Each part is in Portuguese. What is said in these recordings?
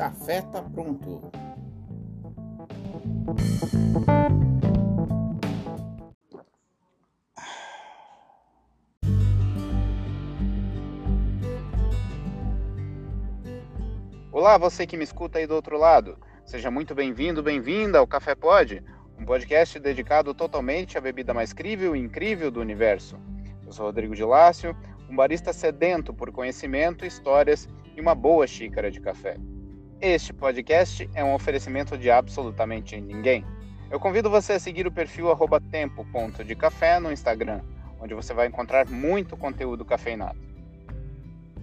café tá pronto. Olá, você que me escuta aí do outro lado. Seja muito bem-vindo, bem-vinda ao Café Pod, um podcast dedicado totalmente à bebida mais crível e incrível do universo. Eu sou Rodrigo de Lácio, um barista sedento por conhecimento, histórias e uma boa xícara de café. Este podcast é um oferecimento de absolutamente ninguém. Eu convido você a seguir o perfil tempo.decafé no Instagram, onde você vai encontrar muito conteúdo cafeinado.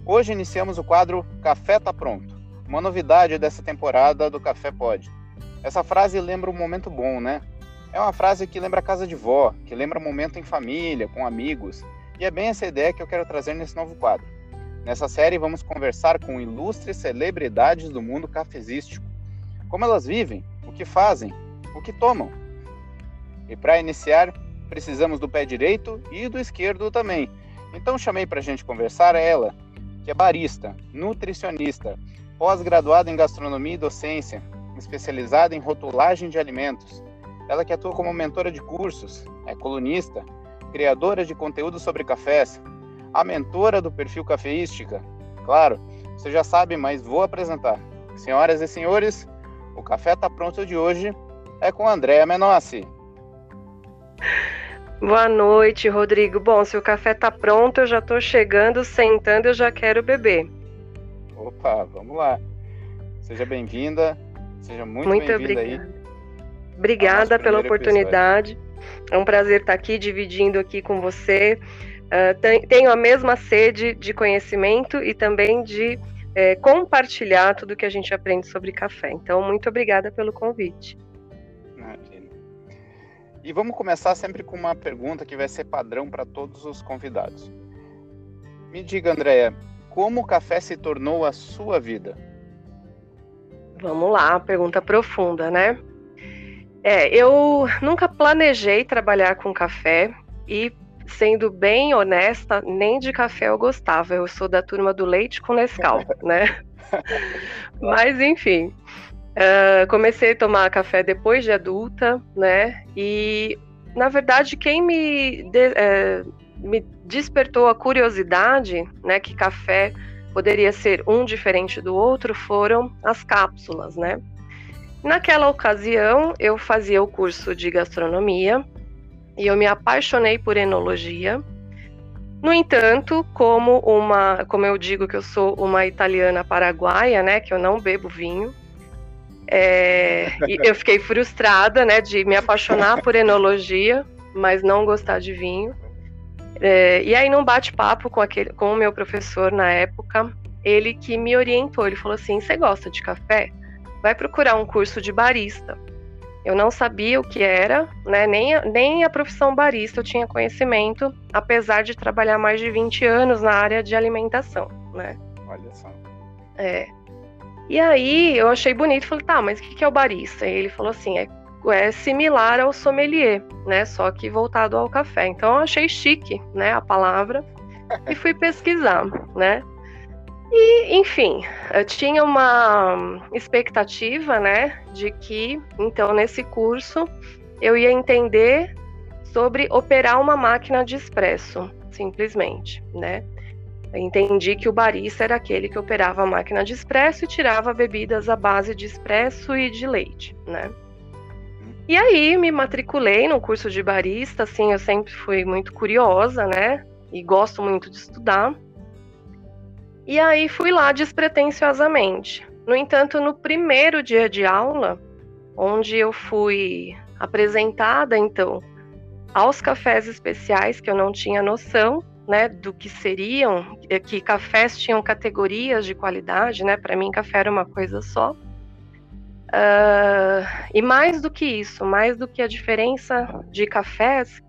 Hoje iniciamos o quadro Café tá pronto, uma novidade dessa temporada do Café Pod. Essa frase lembra um momento bom, né? É uma frase que lembra casa de vó, que lembra momento em família, com amigos, e é bem essa ideia que eu quero trazer nesse novo quadro. Nessa série, vamos conversar com ilustres celebridades do mundo cafezístico. Como elas vivem, o que fazem, o que tomam. E para iniciar, precisamos do pé direito e do esquerdo também. Então chamei para a gente conversar ela, que é barista, nutricionista, pós-graduada em gastronomia e docência, especializada em rotulagem de alimentos. Ela que atua como mentora de cursos, é colunista, criadora de conteúdo sobre cafés, a mentora do perfil Cafeística. Claro, você já sabe, mas vou apresentar. Senhoras e senhores, o Café Tá Pronto de hoje é com Andréa Menossi. Boa noite, Rodrigo. Bom, se o café tá pronto, eu já tô chegando, sentando, eu já quero beber. Opa, vamos lá. Seja bem-vinda, seja muito, muito bem-vinda aí. Obrigada pela oportunidade. Episódio. É um prazer estar aqui dividindo aqui com você Uh, tenho a mesma sede de conhecimento e também de é, compartilhar tudo que a gente aprende sobre café. Então, muito obrigada pelo convite. Imagina. E vamos começar sempre com uma pergunta que vai ser padrão para todos os convidados. Me diga, Andréia, como o café se tornou a sua vida? Vamos lá, pergunta profunda, né? É, eu nunca planejei trabalhar com café e sendo bem honesta, nem de café eu gostava. Eu sou da turma do leite com Nescau, né? Mas enfim, uh, comecei a tomar café depois de adulta, né? E na verdade quem me, de, uh, me despertou a curiosidade, né, que café poderia ser um diferente do outro, foram as cápsulas, né? Naquela ocasião, eu fazia o curso de gastronomia e eu me apaixonei por enologia. No entanto, como uma, como eu digo que eu sou uma italiana paraguaia, né, que eu não bebo vinho, é, eu fiquei frustrada, né, de me apaixonar por enologia, mas não gostar de vinho. É, e aí, num bate-papo com, aquele, com o meu professor na época, ele que me orientou, ele falou assim: "Você gosta de café? Vai procurar um curso de barista." Eu não sabia o que era, né? Nem, nem a profissão barista eu tinha conhecimento, apesar de trabalhar mais de 20 anos na área de alimentação, né? Olha só. É. E aí eu achei bonito, falei, tá, mas o que é o barista? E ele falou assim, é, é similar ao sommelier, né? Só que voltado ao café. Então eu achei chique, né, a palavra, e fui pesquisar, né? E, enfim, eu tinha uma expectativa, né, de que, então, nesse curso, eu ia entender sobre operar uma máquina de expresso, simplesmente, né? Eu entendi que o barista era aquele que operava a máquina de expresso e tirava bebidas à base de expresso e de leite, né? E aí me matriculei no curso de barista, assim, eu sempre fui muito curiosa, né? E gosto muito de estudar. E aí fui lá despretensiosamente. No entanto, no primeiro dia de aula, onde eu fui apresentada então aos cafés especiais que eu não tinha noção, né, do que seriam, que cafés tinham categorias de qualidade, né? Para mim, café era uma coisa só. Uh, e mais do que isso, mais do que a diferença de cafés,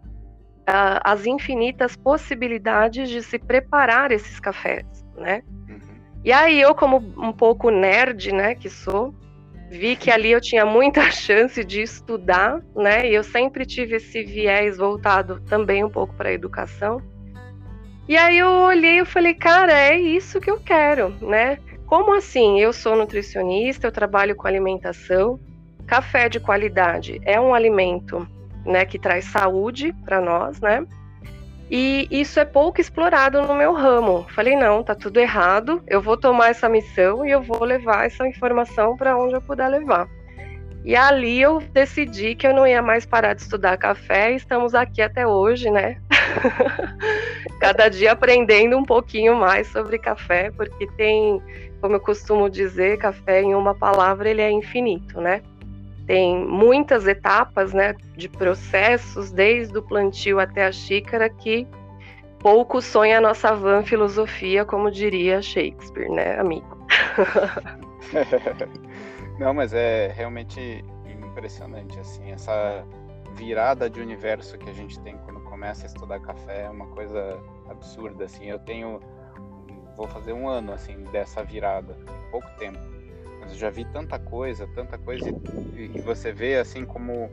uh, as infinitas possibilidades de se preparar esses cafés né? Uhum. E aí eu, como um pouco nerd, né, que sou, vi que ali eu tinha muita chance de estudar, né? E eu sempre tive esse viés voltado também um pouco para a educação. E aí eu olhei e falei, cara, é isso que eu quero, né? como assim? Eu sou nutricionista, eu trabalho com alimentação. Café de qualidade é um alimento, né, que traz saúde para nós, né? E isso é pouco explorado no meu ramo. Falei, não, tá tudo errado. Eu vou tomar essa missão e eu vou levar essa informação para onde eu puder levar. E ali eu decidi que eu não ia mais parar de estudar café e estamos aqui até hoje, né? Cada dia aprendendo um pouquinho mais sobre café, porque tem, como eu costumo dizer, café em uma palavra ele é infinito, né? Tem muitas etapas, né, de processos, desde o plantio até a xícara, que pouco sonha a nossa van filosofia, como diria Shakespeare, né, amigo? Não, mas é realmente impressionante, assim, essa virada de universo que a gente tem quando começa a estudar café é uma coisa absurda, assim, eu tenho, vou fazer um ano, assim, dessa virada, pouco tempo, mas eu já vi tanta coisa, tanta coisa, e, e você vê, assim, como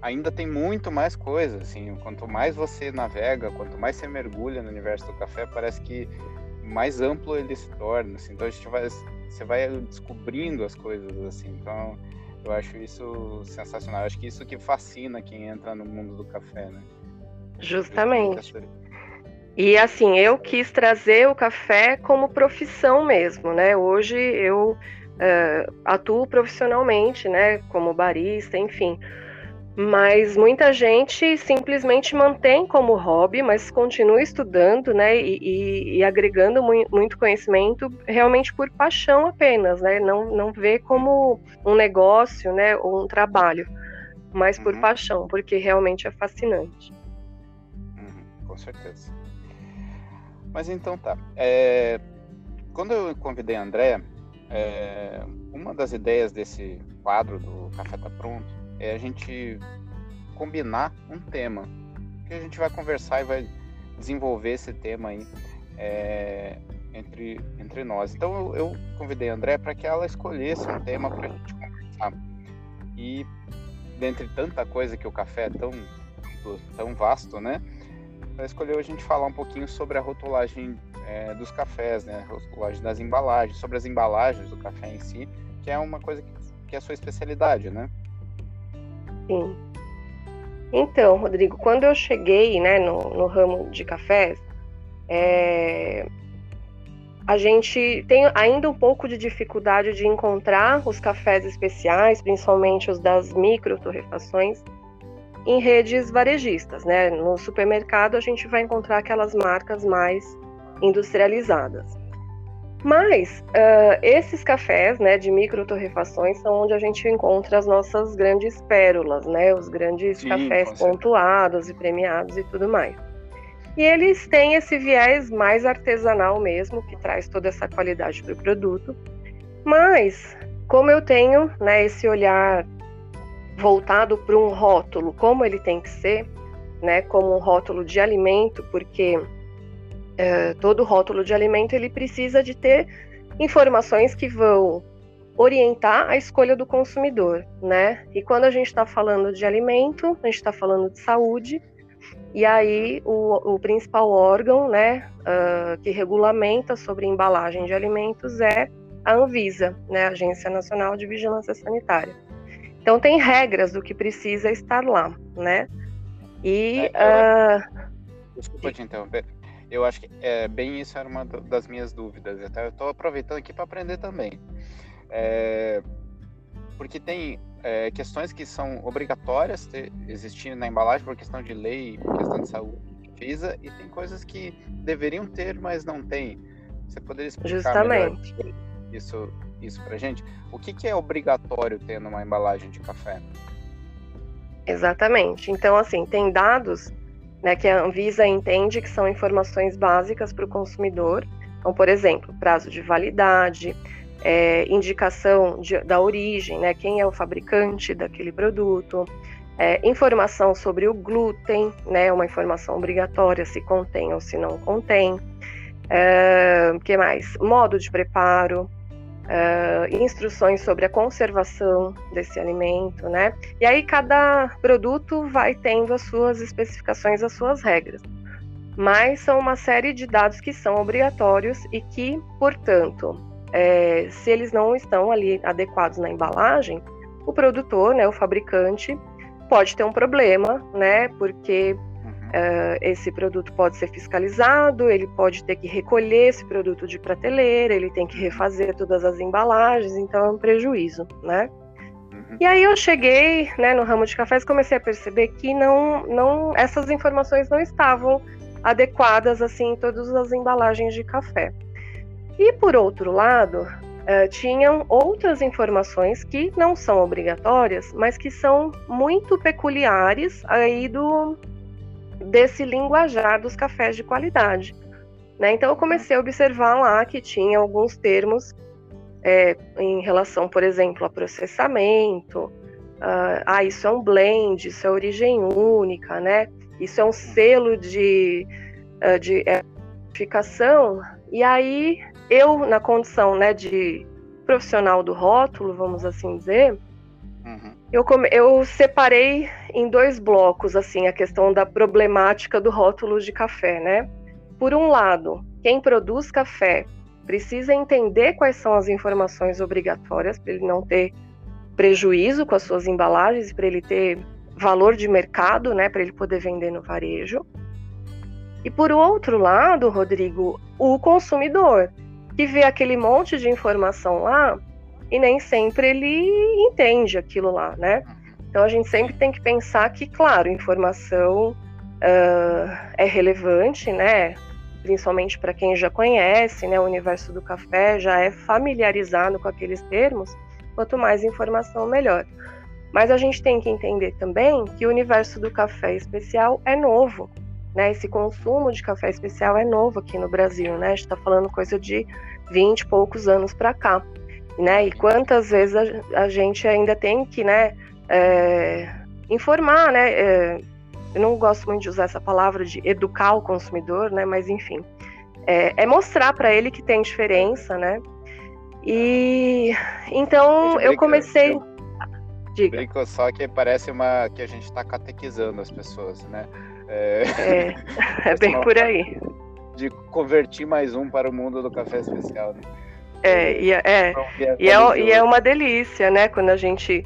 ainda tem muito mais coisa, assim, quanto mais você navega, quanto mais você mergulha no universo do café, parece que mais amplo ele se torna, assim, então a gente vai, você vai descobrindo as coisas, assim, então eu acho isso sensacional, eu acho que isso que fascina quem entra no mundo do café, né? Justamente. E assim, eu quis trazer o café como profissão mesmo, né? Hoje eu uh, atuo profissionalmente, né? Como barista, enfim. Mas muita gente simplesmente mantém como hobby, mas continua estudando, né, e, e, e agregando mu muito conhecimento realmente por paixão apenas, né, não, não vê como um negócio, né, ou um trabalho, mas por uhum. paixão, porque realmente é fascinante. Uhum, com certeza. Mas então tá. É, quando eu convidei a André, é, uma das ideias desse quadro do Café Tá Pronto é a gente combinar um tema que a gente vai conversar e vai desenvolver esse tema aí é, entre, entre nós. Então eu, eu convidei a André para que ela escolhesse um tema para a gente conversar. E dentre tanta coisa que o café é tão, tão vasto, né? Ela escolheu a gente falar um pouquinho sobre a rotulagem é, dos cafés, né? A rotulagem das embalagens, sobre as embalagens do café em si, que é uma coisa que, que é a sua especialidade, né? Sim. Então, Rodrigo, quando eu cheguei né, no, no ramo de cafés, é, a gente tem ainda um pouco de dificuldade de encontrar os cafés especiais, principalmente os das micro torrefações, em redes varejistas. Né? No supermercado a gente vai encontrar aquelas marcas mais industrializadas. Mas uh, esses cafés né, de microtorrefações são onde a gente encontra as nossas grandes pérolas, né, os grandes Sim, cafés pontuados e premiados e tudo mais. E eles têm esse viés mais artesanal mesmo, que traz toda essa qualidade para o produto. Mas, como eu tenho né, esse olhar voltado para um rótulo, como ele tem que ser, né, como um rótulo de alimento, porque é, todo rótulo de alimento ele precisa de ter informações que vão orientar a escolha do consumidor, né? E quando a gente está falando de alimento, a gente está falando de saúde, e aí o, o principal órgão, né, uh, que regulamenta sobre embalagem de alimentos é a Anvisa, né, Agência Nacional de Vigilância Sanitária. Então tem regras do que precisa estar lá, né? E é, uh... desculpa te interromper. Eu acho que é, bem isso era uma das minhas dúvidas. Até eu estou aproveitando aqui para aprender também. É, porque tem é, questões que são obrigatórias ter, existir na embalagem por questão de lei, por questão de saúde, visa, e tem coisas que deveriam ter, mas não tem. Você poderia explicar Justamente. isso, isso para gente? O que, que é obrigatório ter numa embalagem de café? Exatamente. Então, assim, tem dados né, que a Anvisa entende que são informações básicas para o consumidor. Então, por exemplo, prazo de validade, é, indicação de, da origem, né, quem é o fabricante daquele produto, é, informação sobre o glúten, né, uma informação obrigatória se contém ou se não contém. É, que mais? Modo de preparo, uh, instruções sobre a conservação desse alimento, né? E aí cada produto vai tendo as suas especificações, as suas regras. Mas são uma série de dados que são obrigatórios e que, portanto, é, se eles não estão ali adequados na embalagem, o produtor, né, o fabricante, pode ter um problema, né, porque Uh, esse produto pode ser fiscalizado, ele pode ter que recolher esse produto de prateleira, ele tem que refazer todas as embalagens, então é um prejuízo, né? Uhum. E aí eu cheguei, né, no ramo de cafés, comecei a perceber que não, não, essas informações não estavam adequadas assim em todas as embalagens de café. E por outro lado, uh, tinham outras informações que não são obrigatórias, mas que são muito peculiares aí do desse linguajar dos cafés de qualidade. Né? Então eu comecei a observar lá que tinha alguns termos é, em relação, por exemplo, a processamento, uh, ah, isso é um blend, isso é origem única, né? Isso é um selo de, uh, de identificação. E aí eu, na condição né, de profissional do rótulo, vamos assim dizer, uhum. eu, eu separei em dois blocos assim a questão da problemática do rótulo de café, né? Por um lado, quem produz café precisa entender quais são as informações obrigatórias para ele não ter prejuízo com as suas embalagens, para ele ter valor de mercado, né, para ele poder vender no varejo. E por outro lado, Rodrigo, o consumidor que vê aquele monte de informação lá e nem sempre ele entende aquilo lá, né? Então a gente sempre tem que pensar que, claro, informação uh, é relevante, né? Principalmente para quem já conhece, né? O universo do café já é familiarizado com aqueles termos. Quanto mais informação, melhor. Mas a gente tem que entender também que o universo do café especial é novo. Né? Esse consumo de café especial é novo aqui no Brasil. Né? A gente está falando coisa de 20 e poucos anos para cá. Né? E quantas vezes a, a gente ainda tem que né, é, informar, né? É, eu não gosto muito de usar essa palavra de educar o consumidor, né? Mas enfim, é, é mostrar para ele que tem diferença, né? E então eu comecei. Eu, Diga. Brinco só que parece uma que a gente está catequizando as pessoas, né? É, é, é bem por aí. De convertir mais um para o mundo do café especial. Né? É, e é, é e, é, e é uma delícia, né? Quando a gente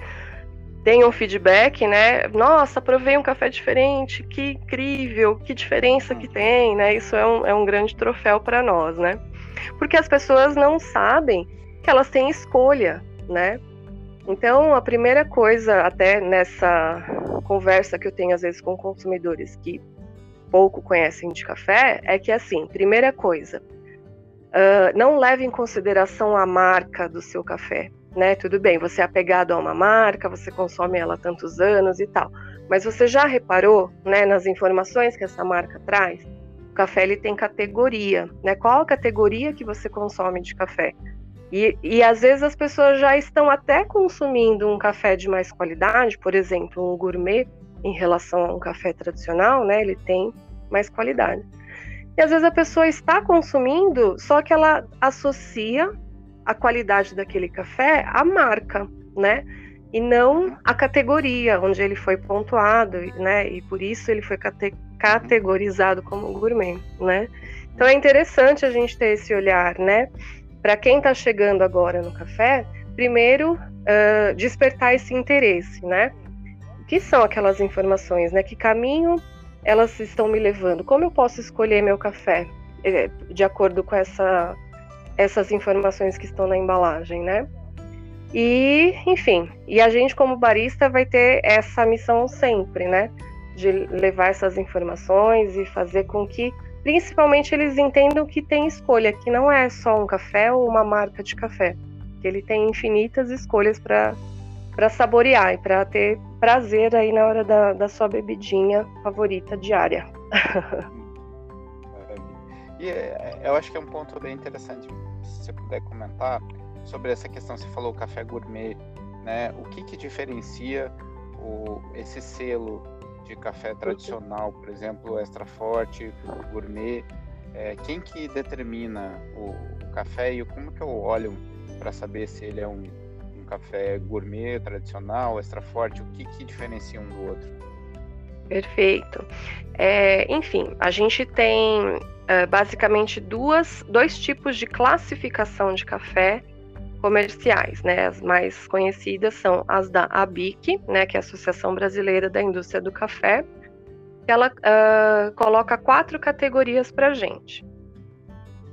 tem um feedback, né? Nossa, provei um café diferente, que incrível, que diferença que tem, né? Isso é um, é um grande troféu para nós, né? Porque as pessoas não sabem que elas têm escolha, né? Então, a primeira coisa, até nessa conversa que eu tenho às vezes com consumidores que pouco conhecem de café, é que assim, primeira coisa, uh, não leve em consideração a marca do seu café né? Tudo bem, você é apegado a uma marca, você consome ela há tantos anos e tal. Mas você já reparou, né, nas informações que essa marca traz? O café ele tem categoria, né? Qual a categoria que você consome de café? E, e às vezes as pessoas já estão até consumindo um café de mais qualidade, por exemplo, um gourmet em relação a um café tradicional, né? Ele tem mais qualidade. E às vezes a pessoa está consumindo, só que ela associa a qualidade daquele café à marca, né? E não a categoria onde ele foi pontuado, né? E por isso ele foi cate categorizado como gourmet, né? Então é interessante a gente ter esse olhar, né? Para quem está chegando agora no café, primeiro uh, despertar esse interesse, né? O que são aquelas informações, né? Que caminho elas estão me levando? Como eu posso escolher meu café eh, de acordo com essa essas informações que estão na embalagem, né? E, enfim, e a gente como barista vai ter essa missão sempre, né? De levar essas informações e fazer com que, principalmente, eles entendam que tem escolha, que não é só um café ou uma marca de café, que ele tem infinitas escolhas para para saborear e para ter prazer aí na hora da, da sua bebidinha favorita diária. E é, eu acho que é um ponto bem interessante, se você puder comentar sobre essa questão, você falou café gourmet, né? O que que diferencia o, esse selo de café tradicional, por exemplo, extra forte, gourmet? É, quem que determina o, o, café e como que eu olho para saber se ele é um café gourmet, tradicional, extra forte? O que que diferencia um do outro? Perfeito. É, enfim, a gente tem uh, basicamente duas, dois tipos de classificação de café comerciais, né? As mais conhecidas são as da ABIC, né, que é a Associação Brasileira da Indústria do Café. Ela uh, coloca quatro categorias para gente.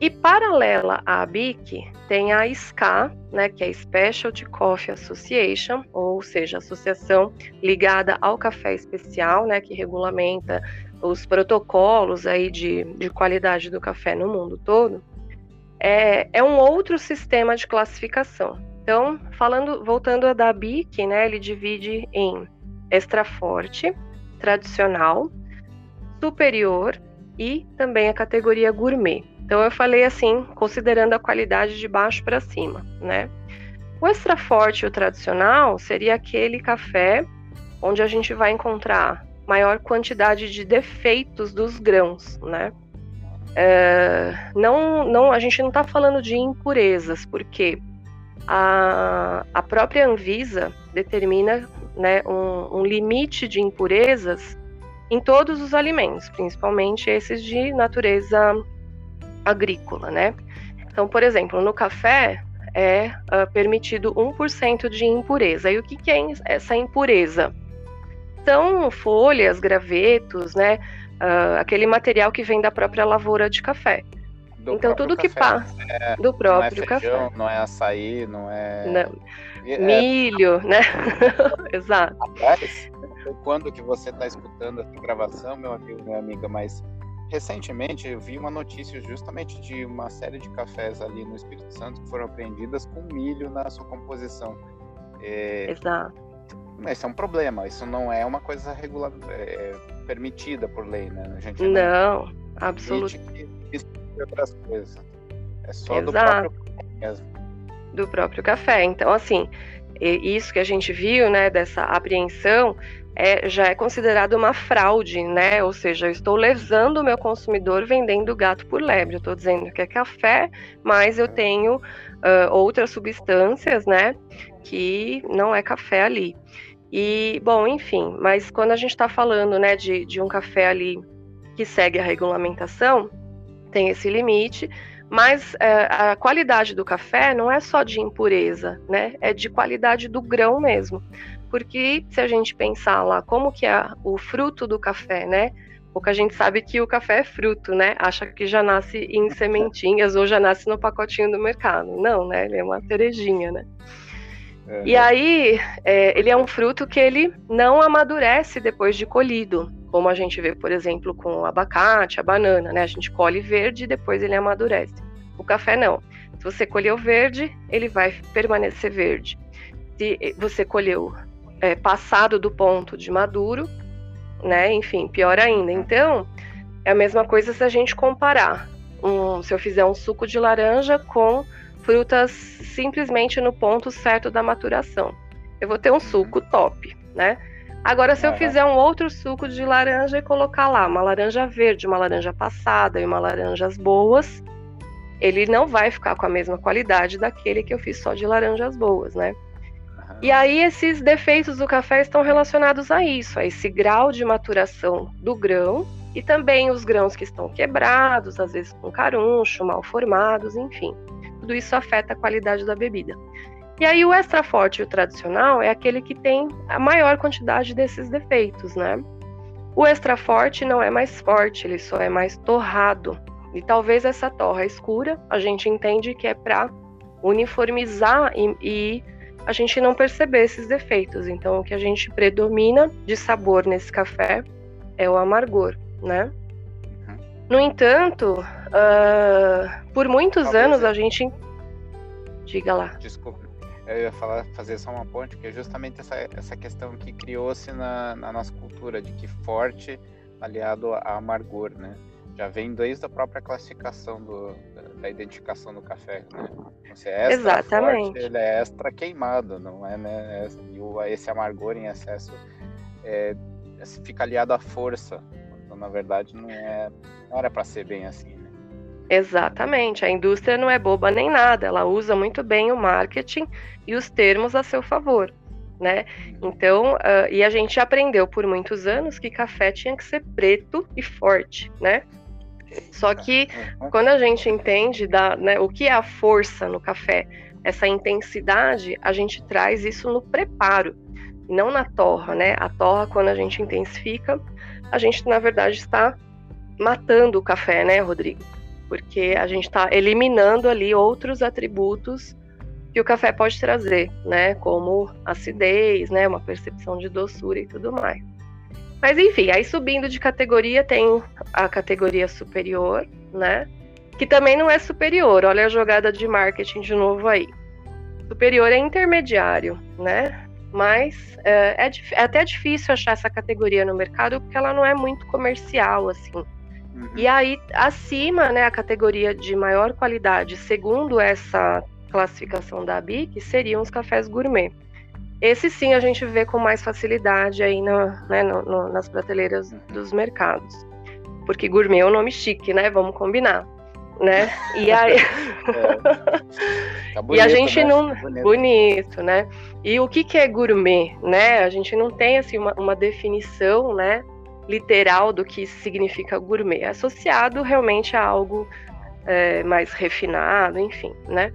E paralela à ABIC, tem a SCA, né, que é Specialty Coffee Association, ou seja, associação ligada ao café especial, né, que regulamenta os protocolos aí de, de qualidade do café no mundo todo é, é um outro sistema de classificação. Então, falando, voltando a da BIC, né, ele divide em extra forte, tradicional, superior e também a categoria gourmet. Então eu falei assim, considerando a qualidade de baixo para cima, né? O extra forte o tradicional seria aquele café onde a gente vai encontrar maior quantidade de defeitos dos grãos, né? É, não, não, a gente não está falando de impurezas, porque a, a própria Anvisa determina né, um, um limite de impurezas em todos os alimentos, principalmente esses de natureza agrícola, né? Então, por exemplo, no café é uh, permitido 1% de impureza. E o que, que é essa impureza? São folhas, gravetos, né? uh, aquele material que vem da própria lavoura de café. Do então tudo café. que passa é, do próprio não é feijão, café. Não é açaí, não é. Não. É... Milho, né? Exato. Rapaz, quando que você está escutando essa gravação, meu amigo, minha amiga, mas recentemente eu vi uma notícia justamente de uma série de cafés ali no Espírito Santo que foram apreendidas com milho na sua composição. É... Exato. Isso é um problema, isso não é uma coisa regular, é, permitida por lei, né? A gente não, não absolutamente. Isso outras coisas. É só Exato. do próprio café mesmo. Do próprio café. Então, assim, isso que a gente viu, né, dessa apreensão, é, já é considerado uma fraude, né? Ou seja, eu estou lesando o meu consumidor vendendo gato por lebre. Eu estou dizendo que é café, mas eu tenho uh, outras substâncias, né? Que não é café ali. E, bom, enfim, mas quando a gente está falando né, de, de um café ali que segue a regulamentação, tem esse limite, mas é, a qualidade do café não é só de impureza, né? É de qualidade do grão mesmo. Porque se a gente pensar lá como que é o fruto do café, né? Pouca gente sabe que o café é fruto, né? Acha que já nasce em sementinhas ou já nasce no pacotinho do mercado. Não, né? Ele é uma cerejinha, né? É. E aí, é, ele é um fruto que ele não amadurece depois de colhido, como a gente vê, por exemplo, com o abacate, a banana, né? A gente colhe verde e depois ele amadurece. O café não. Se você colheu verde, ele vai permanecer verde. Se você colheu é, passado do ponto de maduro, né? Enfim, pior ainda. Então, é a mesma coisa se a gente comparar. Um, se eu fizer um suco de laranja com frutas simplesmente no ponto certo da maturação. Eu vou ter um suco top, né? Agora, se eu fizer um outro suco de laranja e colocar lá uma laranja verde, uma laranja passada e uma laranjas boas, ele não vai ficar com a mesma qualidade daquele que eu fiz só de laranjas boas, né? E aí esses defeitos do café estão relacionados a isso, a esse grau de maturação do grão e também os grãos que estão quebrados, às vezes com caruncho, mal formados, enfim tudo isso afeta a qualidade da bebida. E aí o extra forte e o tradicional é aquele que tem a maior quantidade desses defeitos, né? O extra forte não é mais forte, ele só é mais torrado. E talvez essa torra escura a gente entende que é para uniformizar e, e, a gente não perceber esses defeitos. Então o que a gente predomina de sabor nesse café é o amargor, né? No entanto, uh, por muitos Talvez anos a gente. Diga lá. Desculpa. Eu ia falar, fazer só uma ponte, que é justamente essa, essa questão que criou-se na, na nossa cultura, de que forte aliado a amargor, né? Já vem desde a própria classificação do, da identificação do café, né? Você é extra Exatamente. forte, ele é extra queimado, não é, né? E o, esse amargor em excesso é, fica aliado à força, então, na verdade, não é não era para ser bem assim, né? Exatamente. A indústria não é boba nem nada. Ela usa muito bem o marketing e os termos a seu favor, né? Uhum. Então, uh, e a gente aprendeu por muitos anos que café tinha que ser preto e forte, né? Só que quando a gente entende da, né, o que é a força no café, essa intensidade, a gente traz isso no preparo, não na torra, né? A torra, quando a gente intensifica, a gente na verdade está matando o café, né, Rodrigo? Porque a gente está eliminando ali outros atributos que o café pode trazer, né? Como acidez, né? Uma percepção de doçura e tudo mais. Mas enfim, aí subindo de categoria tem a categoria superior, né? Que também não é superior. Olha a jogada de marketing de novo aí. Superior é intermediário, né? Mas é, é, é até difícil achar essa categoria no mercado porque ela não é muito comercial, assim. Uhum. E aí, acima, né, a categoria de maior qualidade, segundo essa classificação da BIC, seriam os cafés gourmet. Esse sim a gente vê com mais facilidade aí né, no, no, nas prateleiras dos mercados. Porque gourmet é um nome chique, né? Vamos combinar. Né? E aí. é. tá bonito, e a gente né? não. Bonito. bonito. né? E o que, que é gourmet, né? A gente não tem assim uma, uma definição, né? Literal do que significa gourmet. É associado realmente a algo é, mais refinado, enfim, né?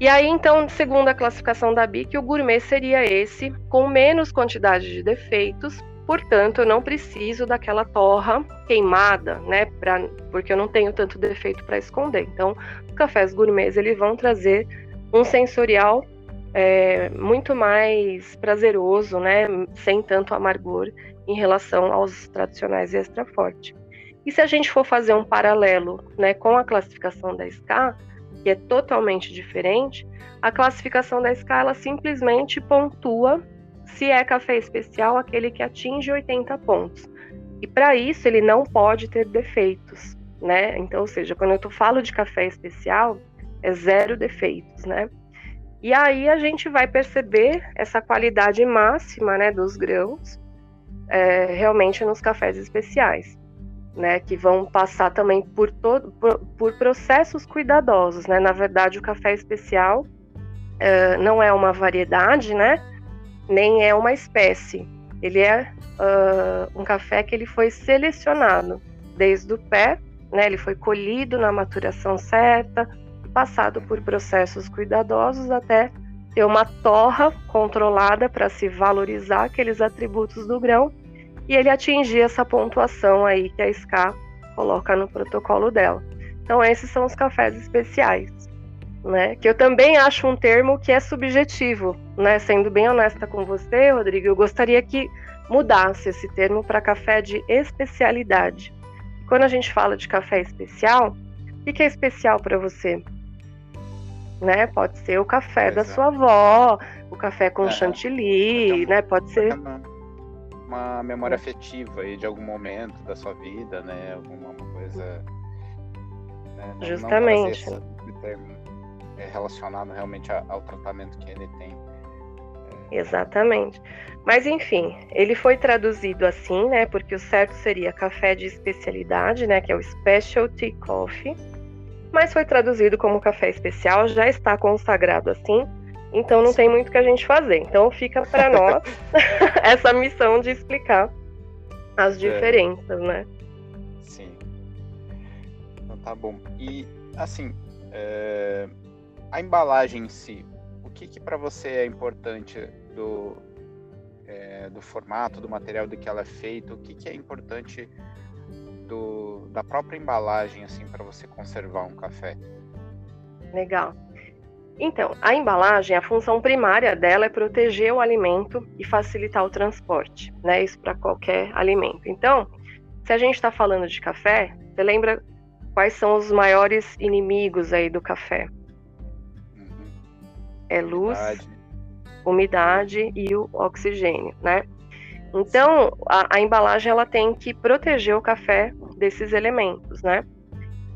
E aí, então, segundo a classificação da BIC, o gourmet seria esse, com menos quantidade de defeitos, portanto, eu não preciso daquela torra queimada, né, pra, porque eu não tenho tanto defeito para esconder. Então, os cafés gourmets, eles vão trazer um sensorial é, muito mais prazeroso, né, sem tanto amargor em relação aos tradicionais extra forte. E se a gente for fazer um paralelo, né, com a classificação da SCA, que é totalmente diferente, a classificação da escala simplesmente pontua se é café especial aquele que atinge 80 pontos. E para isso ele não pode ter defeitos, né? Então, ou seja, quando eu falo de café especial, é zero defeitos, né? E aí a gente vai perceber essa qualidade máxima, né, dos grãos, é, realmente nos cafés especiais né, que vão passar também por, todo, por, por processos cuidadosos, né? Na verdade, o café especial uh, não é uma variedade, né? Nem é uma espécie. Ele é uh, um café que ele foi selecionado desde o pé, né? Ele foi colhido na maturação certa, passado por processos cuidadosos até ter uma torra controlada para se valorizar aqueles atributos do grão e ele atingir essa pontuação aí que a SCA coloca no protocolo dela. Então esses são os cafés especiais, né? Que eu também acho um termo que é subjetivo, né? Sendo bem honesta com você, Rodrigo, eu gostaria que mudasse esse termo para café de especialidade. Quando a gente fala de café especial, o que é especial para você? Né? Pode ser o café Exato. da sua avó, o café com é, chantilly, né? Pode ser uma memória afetiva aí de algum momento da sua vida, né? Alguma coisa. Né? Não, Justamente. Não é relacionado realmente ao tratamento que ele tem. É... Exatamente. Mas enfim, ele foi traduzido assim, né? Porque o certo seria café de especialidade, né? Que é o specialty coffee. Mas foi traduzido como café especial, já está consagrado assim então não tem muito que a gente fazer. Então fica para nós essa missão de explicar as é. diferenças, é. né? Sim. Então tá bom. E assim, é... a embalagem em si, o que, que para você é importante do, é, do formato, do material do que ela é feita? O que, que é importante do, da própria embalagem assim para você conservar um café? Legal. Então, a embalagem, a função primária dela é proteger o alimento e facilitar o transporte, né? Isso para qualquer alimento. Então, se a gente está falando de café, você lembra quais são os maiores inimigos aí do café? É luz, umidade, umidade e o oxigênio, né? Então, a, a embalagem ela tem que proteger o café desses elementos, né?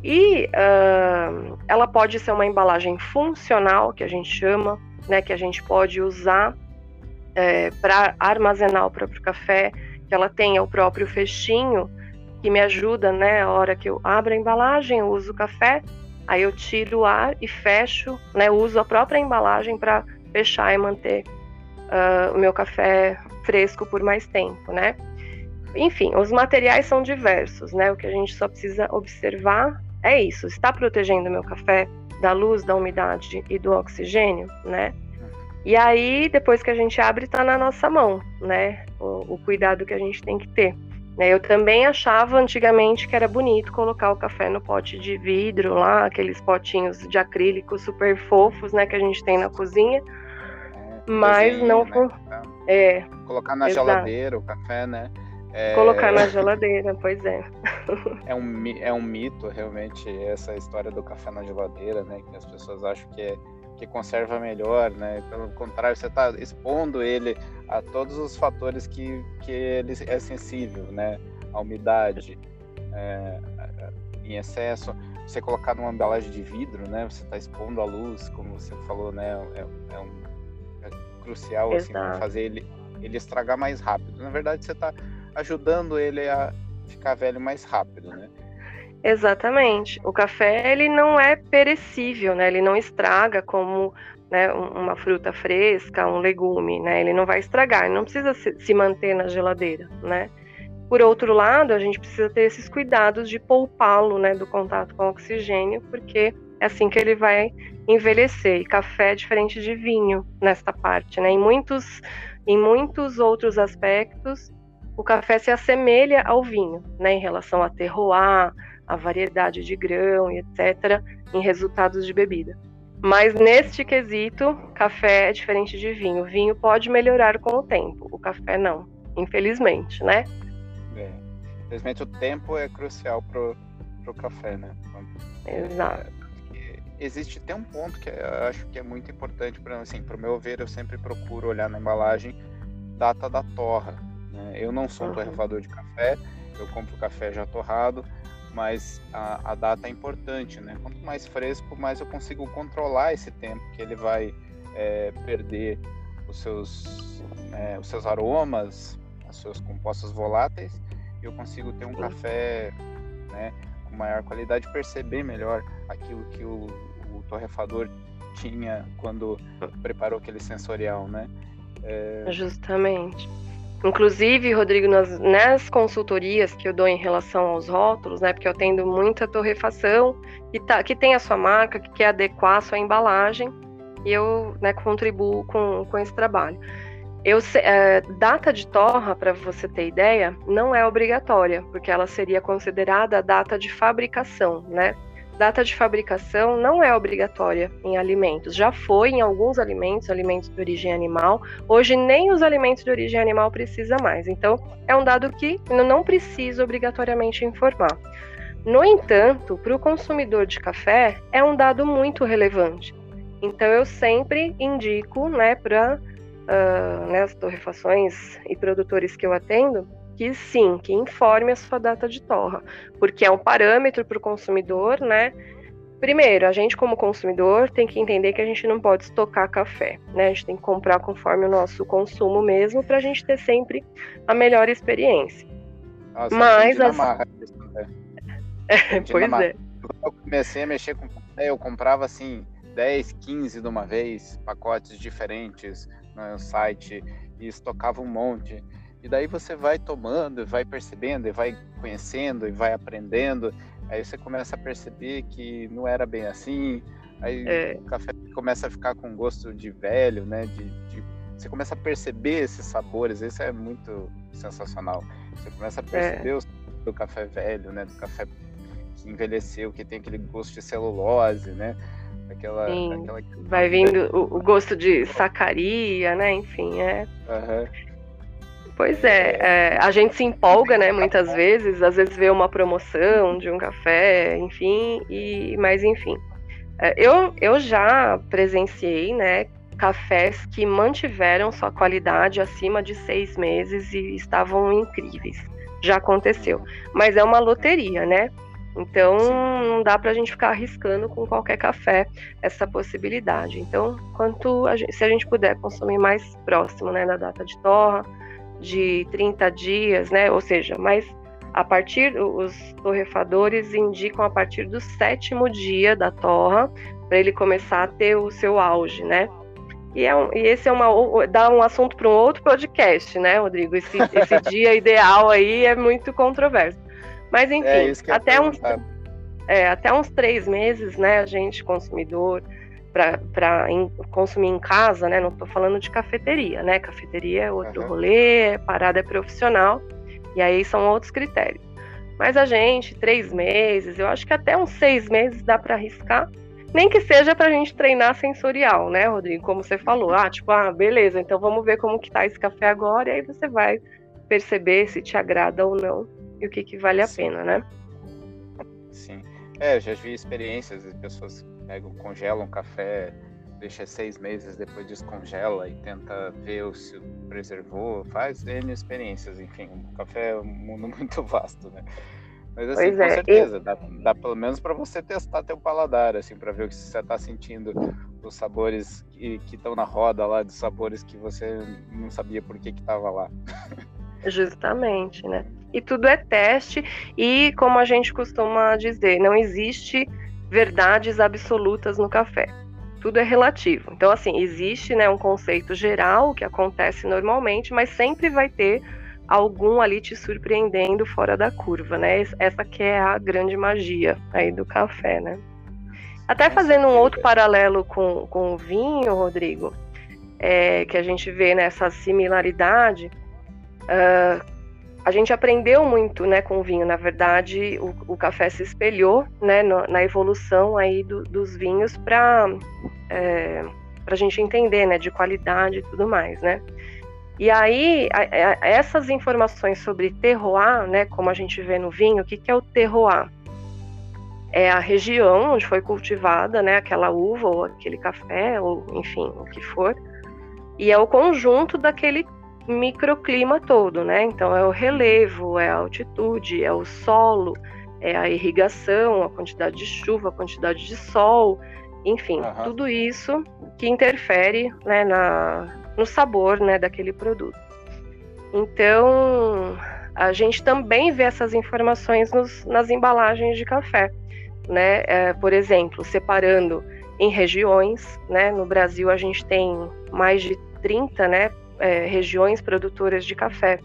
E uh, ela pode ser uma embalagem funcional, que a gente chama, né, que a gente pode usar é, para armazenar o próprio café, que ela tenha o próprio fechinho, que me ajuda, né, a hora que eu abro a embalagem, eu uso o café, aí eu tiro o ar e fecho, né, uso a própria embalagem para fechar e manter uh, o meu café fresco por mais tempo, né? enfim, os materiais são diversos, né? O que a gente só precisa observar é isso: está protegendo meu café da luz, da umidade e do oxigênio, né? E aí, depois que a gente abre, está na nossa mão, né? O, o, cuidado que a gente tem que ter. Né? Eu também achava antigamente que era bonito colocar o café no pote de vidro lá, aqueles potinhos de acrílico super fofos, né? Que a gente tem na cozinha. É, mas desenho, não. Né? É. Colocar na exato. geladeira o café, né? É... Colocar na geladeira, pois é. é, um, é um mito, realmente, essa história do café na geladeira, né? Que as pessoas acham que, é, que conserva melhor, né? Pelo contrário, você está expondo ele a todos os fatores que, que ele é sensível, né? A umidade é, em excesso. Você colocar numa embalagem de vidro, né? Você está expondo a luz, como você falou, né? É, é, um, é crucial, assim, para fazer ele, ele estragar mais rápido. Na verdade, você está ajudando ele a ficar velho mais rápido, né? Exatamente. O café ele não é perecível, né? Ele não estraga como né, uma fruta fresca, um legume, né? Ele não vai estragar, ele não precisa se manter na geladeira, né? Por outro lado, a gente precisa ter esses cuidados de poupá-lo, né, do contato com oxigênio, porque é assim que ele vai envelhecer. E café é diferente de vinho nesta parte, né? Em muitos, em muitos outros aspectos, o café se assemelha ao vinho, né, em relação a terroir, a variedade de grão e etc., em resultados de bebida. Mas neste quesito, café é diferente de vinho. O vinho pode melhorar com o tempo, o café não, infelizmente, né? É. Infelizmente o tempo é crucial pro, pro café, né? Exato. É, existe tem um ponto que eu acho que é muito importante para assim, pro meu ver, eu sempre procuro olhar na embalagem data da torra né? Eu não sou um torrefador de café, eu compro café já torrado, mas a, a, data é importante, né? Quanto mais fresco, mais eu consigo controlar esse tempo que ele vai é, perder os seus, é, os seus aromas, os seus compostos voláteis, e eu consigo ter um café né, com maior qualidade, perceber melhor aquilo que o, o torrefador tinha quando preparou aquele sensorial, né? É... Justamente. Inclusive, Rodrigo, nas, nas consultorias que eu dou em relação aos rótulos, né, porque eu tendo muita torrefação que, tá, que tem a sua marca, que quer adequar a sua embalagem, e eu né, contribuo com, com esse trabalho. Eu, é, data de torra, para você ter ideia, não é obrigatória, porque ela seria considerada a data de fabricação, né? Data de fabricação não é obrigatória em alimentos. Já foi em alguns alimentos, alimentos de origem animal. Hoje nem os alimentos de origem animal precisa mais. Então, é um dado que não precisa obrigatoriamente informar. No entanto, para o consumidor de café, é um dado muito relevante. Então, eu sempre indico né, para uh, né, as torrefações e produtores que eu atendo que sim, que informe a sua data de torra, porque é um parâmetro para o consumidor, né? Primeiro, a gente como consumidor tem que entender que a gente não pode estocar café, né? A gente tem que comprar conforme o nosso consumo mesmo, para a gente ter sempre a melhor experiência. Nossa, Mas as... né? é, pois é. Quando eu comecei a mexer com café, eu comprava assim 10, 15 de uma vez, pacotes diferentes no site e estocava um monte. E daí você vai tomando, vai percebendo, e vai conhecendo, e vai aprendendo. Aí você começa a perceber que não era bem assim. Aí é. o café começa a ficar com gosto de velho, né? De, de, você começa a perceber esses sabores. Isso é muito sensacional. Você começa a é. perceber é. o do café velho, né? Do café que envelheceu, que tem aquele gosto de celulose, né? Aquela, aquela... Vai vindo o, o, gosto de sacaria, né? Enfim, é. Uhum. Pois é, é, a gente se empolga, né, muitas vezes, às vezes vê uma promoção de um café, enfim, e mas enfim. É, eu, eu já presenciei, né, cafés que mantiveram sua qualidade acima de seis meses e estavam incríveis. Já aconteceu. Mas é uma loteria, né? Então não dá para a gente ficar arriscando com qualquer café essa possibilidade. Então, quanto a gente, se a gente puder consumir mais próximo, né, da data de torra, de 30 dias, né? Ou seja, mas a partir os torrefadores indicam a partir do sétimo dia da torra para ele começar a ter o seu auge, né? E, é um, e esse é uma dá um assunto para um outro podcast, né, Rodrigo? Esse, esse dia ideal aí é muito controverso. Mas enfim, é até uns é, até uns três meses, né, a gente consumidor para consumir em casa, né? Não estou falando de cafeteria, né? Cafeteria é outro uhum. rolê, parada é profissional, e aí são outros critérios. Mas a gente, três meses, eu acho que até uns seis meses dá para arriscar, nem que seja para a gente treinar sensorial, né, Rodrigo? Como você falou, ah, tipo, ah, beleza, então vamos ver como que tá esse café agora, e aí você vai perceber se te agrada ou não e o que, que vale a Sim. pena, né? Sim. É, eu já vi experiências de pessoas pegam, congelam café, deixa seis meses, depois descongela e tenta ver se preservou, faz N experiências, enfim, o café é um mundo muito vasto, né? Mas assim, pois com é. certeza, e... dá, dá, pelo menos para você testar teu paladar, assim, para ver o que você está sentindo, os sabores que estão na roda lá, dos sabores que você não sabia por que estava lá. Justamente, né? E tudo é teste, e como a gente costuma dizer, não existe verdades absolutas no café. Tudo é relativo. Então, assim, existe né, um conceito geral que acontece normalmente, mas sempre vai ter algum ali te surpreendendo fora da curva, né? Essa que é a grande magia aí do café, né? Até fazendo um outro paralelo com, com o vinho, Rodrigo, é, que a gente vê nessa similaridade, uh, a gente aprendeu muito, né, com o vinho. Na verdade, o, o café se espelhou, né, no, na evolução aí do, dos vinhos para é, a gente entender, né, de qualidade e tudo mais, né. E aí, a, a, essas informações sobre terroir, né, como a gente vê no vinho, o que, que é o terroir? É a região onde foi cultivada, né, aquela uva ou aquele café, ou enfim, o que for, e é o conjunto daquele microclima todo, né? Então é o relevo, é a altitude, é o solo, é a irrigação, a quantidade de chuva, a quantidade de sol, enfim, uhum. tudo isso que interfere né, na, no sabor né, daquele produto. Então, a gente também vê essas informações nos, nas embalagens de café, né? É, por exemplo, separando em regiões, né? No Brasil a gente tem mais de 30, né, é, regiões produtoras de café.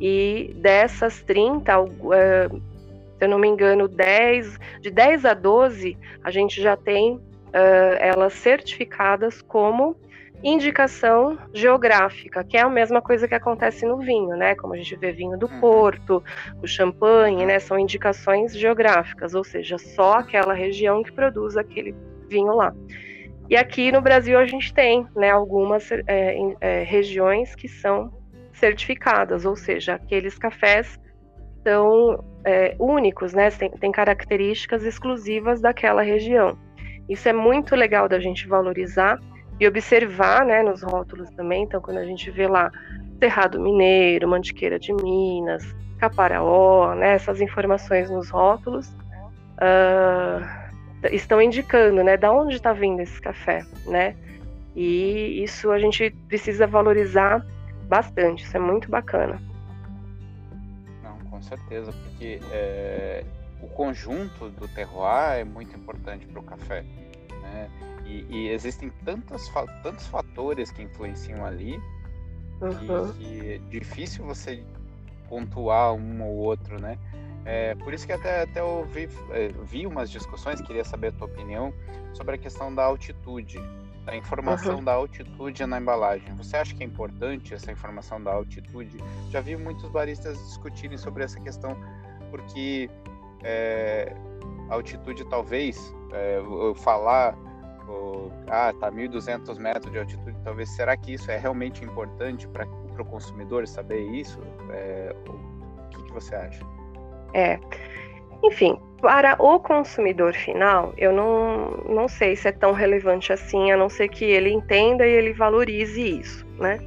E dessas 30, é, se eu não me engano, 10, de 10 a 12, a gente já tem é, elas certificadas como indicação geográfica, que é a mesma coisa que acontece no vinho, né? Como a gente vê vinho do uhum. Porto, o champanhe, né? São indicações geográficas, ou seja, só aquela região que produz aquele vinho lá. E aqui no Brasil a gente tem né, algumas é, é, regiões que são certificadas, ou seja, aqueles cafés são é, únicos, né, tem, tem características exclusivas daquela região. Isso é muito legal da gente valorizar e observar né, nos rótulos também. Então, quando a gente vê lá Cerrado Mineiro, Mantiqueira de Minas, Caparaó, né, essas informações nos rótulos. Uh, estão indicando, né, da onde está vindo esse café, né? E isso a gente precisa valorizar bastante, isso é muito bacana. Não, com certeza, porque é, o conjunto do terroir é muito importante para o café, né? E, e, existem tantos, tantos fatores que influenciam ali uhum. que, que é difícil você pontuar um ou outro, né? É, por isso que até, até eu vi, é, vi umas discussões, queria saber a tua opinião sobre a questão da altitude, a informação uhum. da altitude na embalagem. Você acha que é importante essa informação da altitude? Já vi muitos baristas discutirem sobre essa questão, porque é, a altitude talvez, é, eu falar, oh, ah, tá 1.200 metros de altitude, talvez, será que isso é realmente importante para o consumidor saber isso? É, o que, que você acha? É. Enfim, para o consumidor final, eu não, não sei se é tão relevante assim, a não ser que ele entenda e ele valorize isso, né?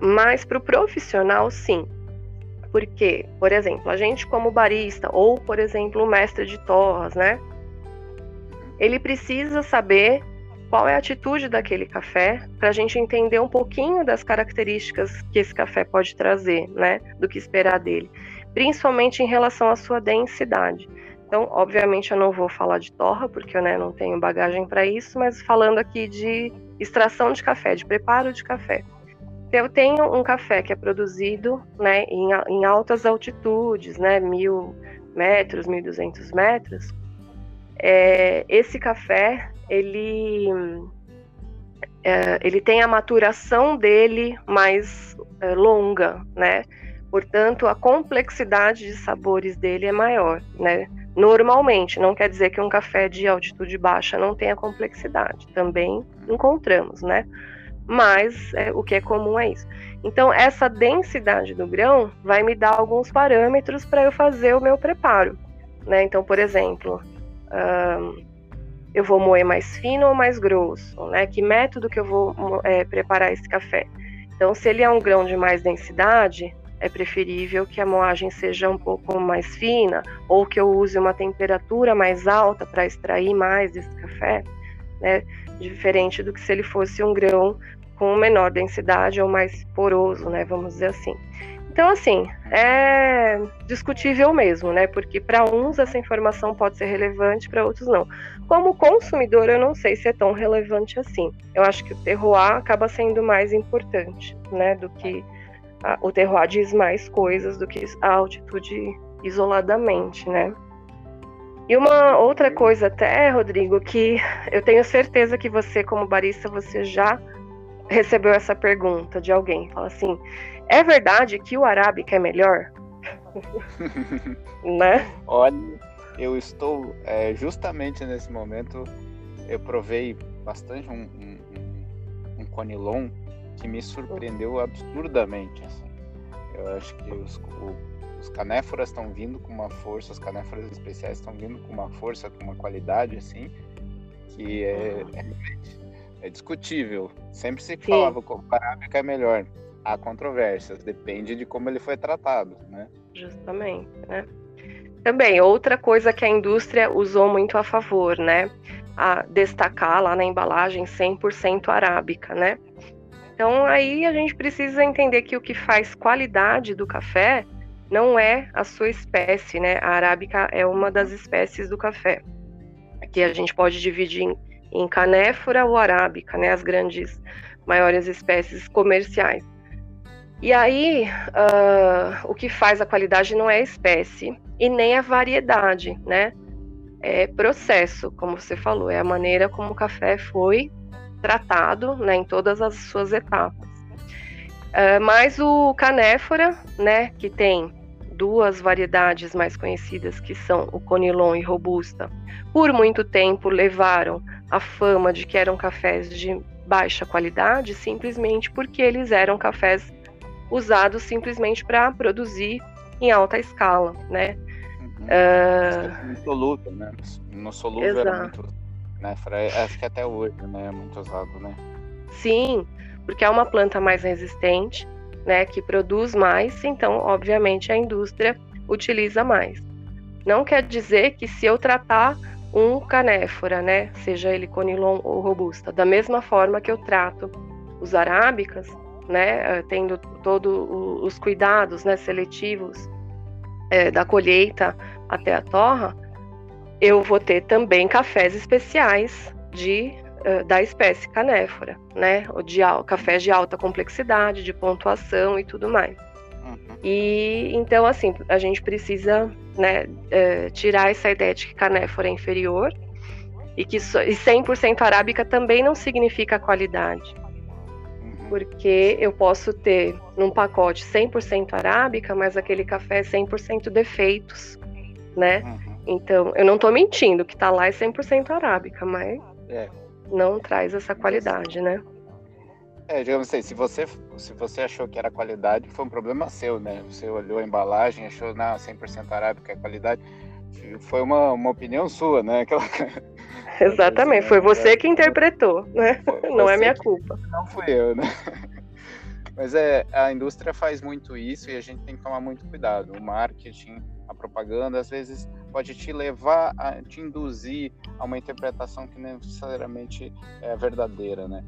Mas para o profissional, sim. Porque, por exemplo, a gente como barista, ou, por exemplo, o mestre de torras, né? Ele precisa saber qual é a atitude daquele café para a gente entender um pouquinho das características que esse café pode trazer, né? Do que esperar dele principalmente em relação à sua densidade. Então, obviamente, eu não vou falar de torra, porque eu né, não tenho bagagem para isso, mas falando aqui de extração de café, de preparo de café. Eu tenho um café que é produzido né, em, em altas altitudes, né, mil metros, 1.200 metros. É, esse café, ele, é, ele tem a maturação dele mais é, longa, né? Portanto, a complexidade de sabores dele é maior, né? Normalmente, não quer dizer que um café de altitude baixa não tenha complexidade. Também encontramos, né? Mas é, o que é comum é isso. Então, essa densidade do grão vai me dar alguns parâmetros para eu fazer o meu preparo. Né? Então, por exemplo, um, eu vou moer mais fino ou mais grosso? Né? Que método que eu vou é, preparar esse café? Então, se ele é um grão de mais densidade, é preferível que a moagem seja um pouco mais fina ou que eu use uma temperatura mais alta para extrair mais desse café, né? Diferente do que se ele fosse um grão com menor densidade ou mais poroso, né? Vamos dizer assim. Então, assim, é discutível mesmo, né? Porque para uns essa informação pode ser relevante, para outros não. Como consumidor, eu não sei se é tão relevante assim. Eu acho que o terroir acaba sendo mais importante, né? Do que a, o terroir diz mais coisas do que a altitude isoladamente, né? E uma outra coisa até, Rodrigo, que eu tenho certeza que você, como barista, você já recebeu essa pergunta de alguém. Fala assim: é verdade que o arábica é melhor? né? Olha, eu estou é, justamente nesse momento. Eu provei bastante um, um, um conilon que me surpreendeu absurdamente. Assim. Eu acho que os, o, os canéforas estão vindo com uma força, os canéforas especiais estão vindo com uma força, com uma qualidade assim, que é, é é discutível. Sempre se falava que o arábica é melhor. Há controvérsias, depende de como ele foi tratado, né? Justamente, né? Também, outra coisa que a indústria usou muito a favor, né? A destacar lá na embalagem 100% arábica, né? Então aí a gente precisa entender que o que faz qualidade do café não é a sua espécie, né? A arábica é uma das espécies do café, que a gente pode dividir em em canéfora ou arábica, né, as grandes, maiores espécies comerciais. E aí, uh, o que faz a qualidade não é a espécie e nem a variedade, né? É processo, como você falou, é a maneira como o café foi tratado, né, em todas as suas etapas. Uh, mas o canéfora, né, que tem duas variedades mais conhecidas, que são o Conilon e Robusta, por muito tempo levaram a fama de que eram cafés de baixa qualidade, simplesmente porque eles eram cafés usados simplesmente para produzir em alta escala, né? Uhum. Uh... Né? Era muito, né? Acho que até hoje, né? É muito usado, né? Sim, porque é uma planta mais resistente, né? Que produz mais, então, obviamente, a indústria utiliza mais. Não quer dizer que se eu tratar um canéfora, né, seja ele conilon ou robusta, da mesma forma que eu trato os arábicas, né, eh, tendo todos os cuidados, né, seletivos é, da colheita até a torra, eu vou ter também cafés especiais de uh, da espécie canéfora, né, de cafés de alta complexidade, de pontuação e tudo mais. Uhum. E então, assim, a gente precisa né, é, tirar essa ideia de que canéfora é inferior e que so, e 100% arábica também não significa qualidade. Uhum. Porque eu posso ter num pacote 100% arábica, mas aquele café é 100% defeitos, né? Uhum. Então, eu não estou mentindo, que está lá é 100% arábica, mas é. não traz essa qualidade, né? É, digamos assim, se você, se você achou que era qualidade, foi um problema seu, né? Você olhou a embalagem, achou, na 100% arábica é qualidade. Foi uma, uma opinião sua, né? Aquela... Exatamente, foi você que interpretou, né? Não é minha culpa. Não fui eu, né? Mas é, a indústria faz muito isso e a gente tem que tomar muito cuidado. O marketing, a propaganda, às vezes pode te levar a te induzir a uma interpretação que não necessariamente é verdadeira, né?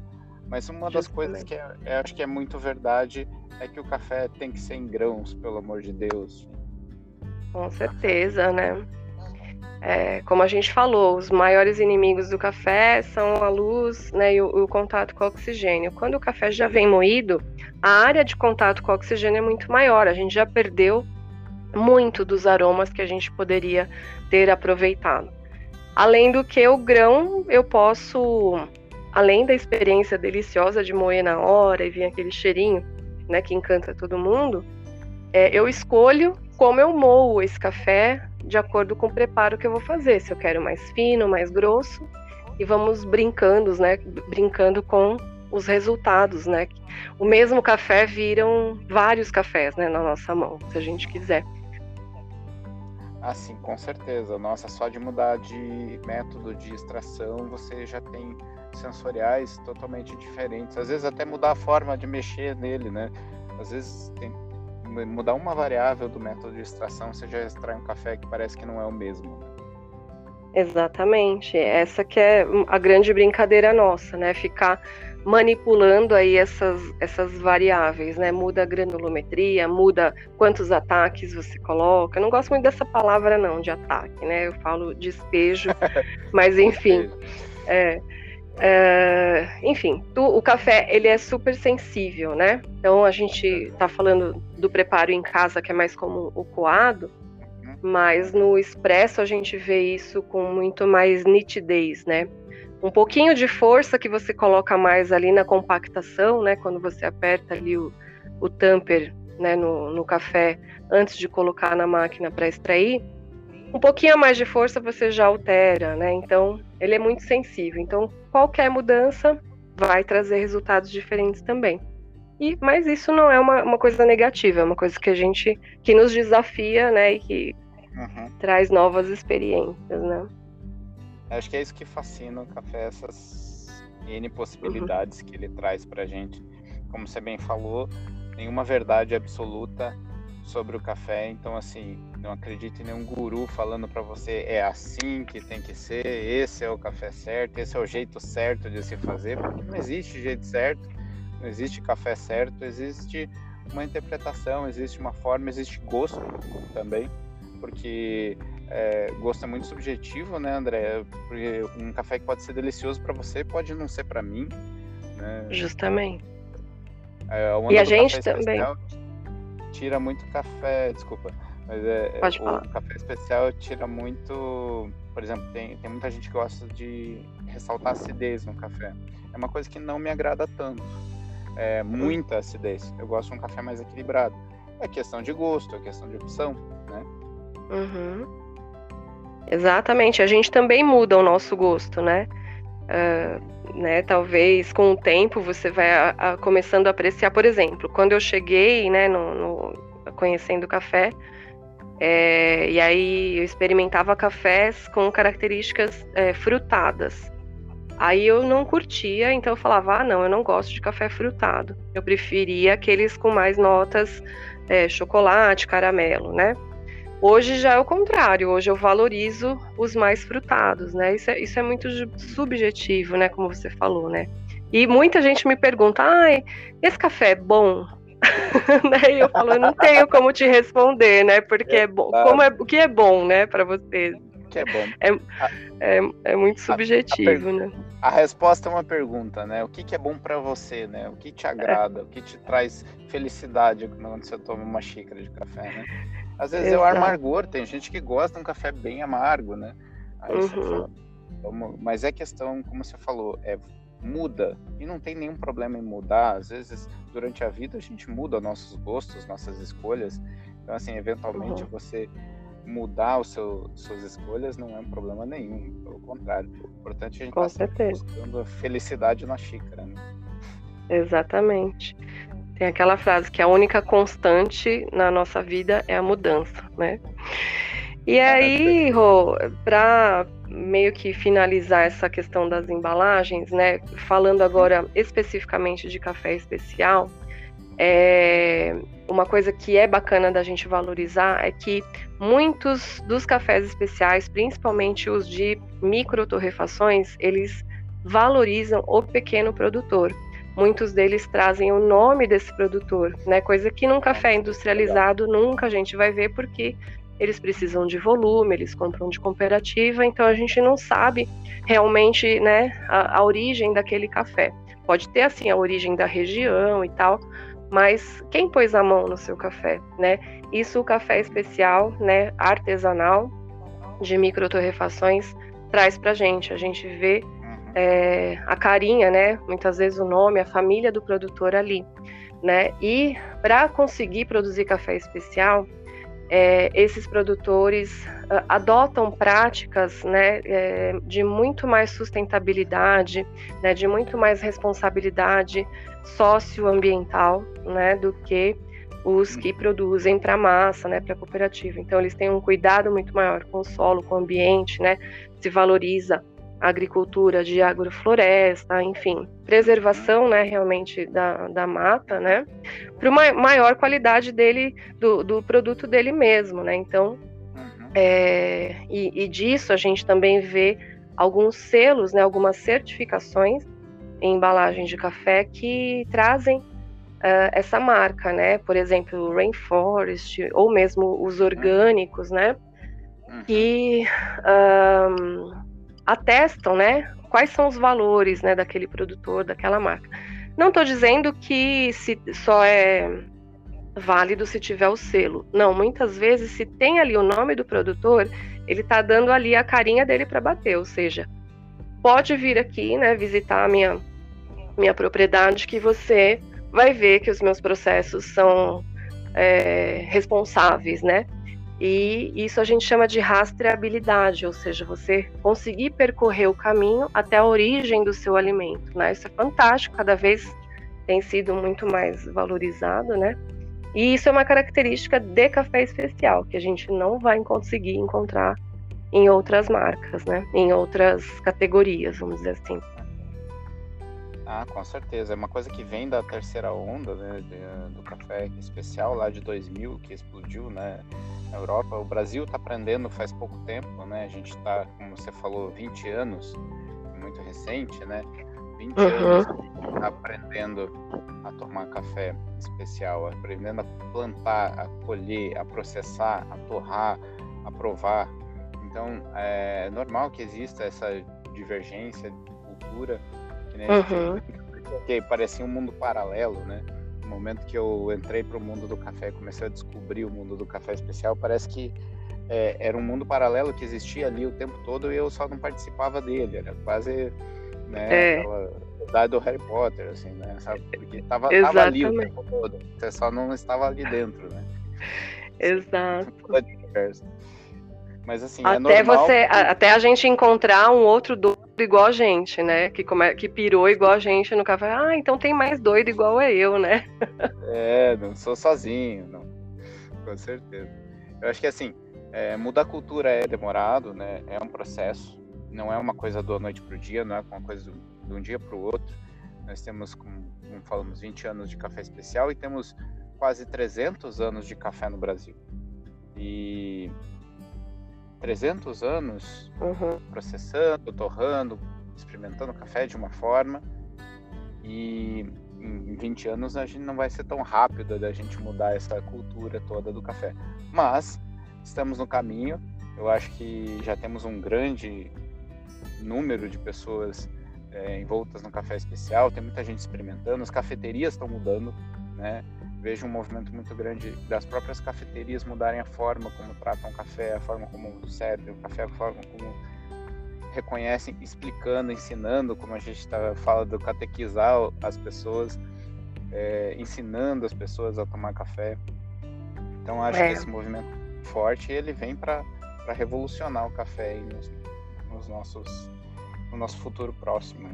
Mas uma das coisas que é, eu acho que é muito verdade é que o café tem que ser em grãos, pelo amor de Deus. Com certeza, né? é, como a gente falou, os maiores inimigos do café são a luz né, e o, o, contato com o oxigênio. Quando o café já vem moído, a área de contato com o oxigênio é muito maior, a gente já perdeu muito dos aromas que a gente poderia ter aproveitado. Além do que o grão, eu posso, além da experiência deliciosa de moer na hora e vir aquele cheirinho né, que encanta todo mundo, é, eu escolho como eu moo esse café de acordo com o preparo que eu vou fazer. Se eu quero mais fino, mais grosso, e vamos brincando, né? Brincando com os resultados, né? O mesmo café viram vários cafés, né, na nossa mão, se a gente quiser. Ah, sim, com certeza. Nossa, só de mudar de método de extração, você já tem sensoriais totalmente diferentes. Às vezes até mudar a forma de mexer nele, né? Às vezes tem mudar uma variável do método de extração, você já extrai um café que parece que não é o mesmo. Exatamente. Essa que é a grande brincadeira nossa, né? Ficar manipulando aí essas, essas variáveis, né? Muda a granulometria, muda quantos ataques você coloca. Eu não gosto muito dessa palavra não, de ataque, né? Eu falo despejo, mas enfim. É, é, enfim, tu, o café ele é super sensível, né? Então a gente está falando do preparo em casa que é mais como o coado, mas no expresso a gente vê isso com muito mais nitidez, né? Um pouquinho de força que você coloca mais ali na compactação, né? Quando você aperta ali o, o tamper né, no, no café antes de colocar na máquina para extrair, um pouquinho a mais de força você já altera, né? Então, ele é muito sensível. Então, qualquer mudança vai trazer resultados diferentes também. E, mas isso não é uma, uma coisa negativa, é uma coisa que a gente que nos desafia, né? E que uhum. traz novas experiências, né? Acho que é isso que fascina o café, essas N possibilidades uhum. que ele traz pra gente. Como você bem falou, nenhuma verdade absoluta sobre o café, então assim, não acredite em nenhum guru falando para você é assim que tem que ser, esse é o café certo, esse é o jeito certo de se fazer, porque não existe jeito certo, não existe café certo, existe uma interpretação, existe uma forma, existe gosto também, porque é, gosto é muito subjetivo, né, André? Porque um café que pode ser delicioso para você pode não ser para mim. Né? Justamente. É, e a gente também. Tira muito café, desculpa, mas é, é Pode o falar. café especial tira muito, por exemplo, tem, tem muita gente que gosta de ressaltar acidez no café. É uma coisa que não me agrada tanto. É, muita acidez. Eu gosto de um café mais equilibrado. É questão de gosto, é questão de opção, né? Uhum. Exatamente. A gente também muda o nosso gosto, né? Uh, né, talvez com o tempo você vai a, a, começando a apreciar, por exemplo, quando eu cheguei, né, no, no conhecendo café, é, e aí eu experimentava cafés com características é, frutadas. Aí eu não curtia, então eu falava, ah, não, eu não gosto de café frutado. Eu preferia aqueles com mais notas é, chocolate, caramelo, né? Hoje já é o contrário, hoje eu valorizo os mais frutados, né? Isso é, isso é muito subjetivo, né? Como você falou, né? E muita gente me pergunta, ai, esse café é bom? né? E eu falo, eu não tenho como te responder, né? Porque é bom. Como é, o que é bom, né, para vocês? O que é bom? É, é, é muito subjetivo, a, a né? A resposta é uma pergunta, né? O que, que é bom para você, né? O que te agrada? É. O que te traz felicidade quando você toma uma xícara de café, né? Às vezes Exato. é o amargor, tem gente que gosta de um café bem amargo, né? Aí uhum. fala, mas é questão, como você falou, é muda e não tem nenhum problema em mudar. Às vezes, durante a vida, a gente muda nossos gostos, nossas escolhas. Então, assim, eventualmente uhum. você mudar os seu, suas escolhas não é um problema nenhum. Pelo contrário, o importante é a gente estar tá buscando a felicidade na xícara. Né? Exatamente. Tem aquela frase que a única constante na nossa vida é a mudança, né? E aí, Rô, para meio que finalizar essa questão das embalagens, né? Falando agora especificamente de café especial, é, uma coisa que é bacana da gente valorizar é que muitos dos cafés especiais, principalmente os de microtorrefações, eles valorizam o pequeno produtor. Muitos deles trazem o nome desse produtor, né? Coisa que num café industrializado nunca a gente vai ver porque eles precisam de volume, eles compram de cooperativa, então a gente não sabe realmente né, a, a origem daquele café. Pode ter assim a origem da região e tal, mas quem pôs a mão no seu café, né? Isso o café especial, né, artesanal de microtorrefações traz para gente. A gente vê é, a carinha, né? Muitas vezes o nome, a família do produtor ali, né? E para conseguir produzir café especial, é, esses produtores uh, adotam práticas né, é, de muito mais sustentabilidade, né, de muito mais responsabilidade socioambiental né, do que os que produzem para massa, né, para cooperativa. Então eles têm um cuidado muito maior com o solo, com o ambiente, né, se valoriza agricultura de agrofloresta, enfim, preservação, né, realmente da, da mata, né, para uma maior qualidade dele, do, do produto dele mesmo, né. Então, uhum. é, e, e disso a gente também vê alguns selos, né, algumas certificações em embalagens de café que trazem uh, essa marca, né? Por exemplo, o Rainforest ou mesmo os orgânicos, né? Uhum. Que um, atestam, né? Quais são os valores, né, daquele produtor, daquela marca. Não estou dizendo que se só é válido se tiver o selo. Não, muitas vezes se tem ali o nome do produtor, ele está dando ali a carinha dele para bater, ou seja, pode vir aqui, né, visitar a minha minha propriedade que você vai ver que os meus processos são é, responsáveis, né? E isso a gente chama de rastreabilidade, ou seja, você conseguir percorrer o caminho até a origem do seu alimento, né? Isso é fantástico, cada vez tem sido muito mais valorizado, né? E isso é uma característica de café especial, que a gente não vai conseguir encontrar em outras marcas, né? Em outras categorias, vamos dizer assim. Ah, com certeza. É uma coisa que vem da terceira onda, né, de, do café especial lá de 2000, que explodiu, né, na Europa. O Brasil está aprendendo faz pouco tempo, né? A gente está, como você falou, 20 anos, muito recente, né? 20 uhum. anos aprendendo a tomar café especial, aprendendo a plantar, a colher, a processar, a torrar, a provar. Então, é normal que exista essa divergência de cultura né? Uhum. Que parecia um mundo paralelo, né? No momento que eu entrei para o mundo do café, comecei a descobrir o mundo do café especial, parece que é, era um mundo paralelo que existia ali o tempo todo e eu só não participava dele. Era quase né, é. aquela do Harry Potter, assim, né? Sabe? Porque tava, tava ali o tempo todo. Você só não estava ali dentro, né? Exato. Mas assim, é até é você, que... até a gente encontrar um outro doido igual a gente, né? Que, que pirou igual a gente no café. Ah, então tem mais doido igual a eu, né? é, não sou sozinho, não. Com certeza. Eu acho que assim, é, mudar a cultura é demorado, né? É um processo. Não é uma coisa da noite para o dia, não é uma coisa de um dia para o outro. Nós temos, como, como falamos, 20 anos de café especial e temos quase 300 anos de café no Brasil. E 300 anos uhum. processando, torrando, experimentando café de uma forma. E em 20 anos a gente não vai ser tão rápido da gente mudar essa cultura toda do café. Mas estamos no caminho. Eu acho que já temos um grande número de pessoas é, envoltas no café especial. Tem muita gente experimentando. As cafeterias estão mudando, né? Vejo um movimento muito grande das próprias cafeterias mudarem a forma como tratam o café, a forma como servem o café, a forma como reconhecem, explicando, ensinando, como a gente tá, fala do catequizar as pessoas, é, ensinando as pessoas a tomar café. Então acho é. que esse movimento forte ele vem para revolucionar o café nos, nos, nossos no nosso futuro próximo.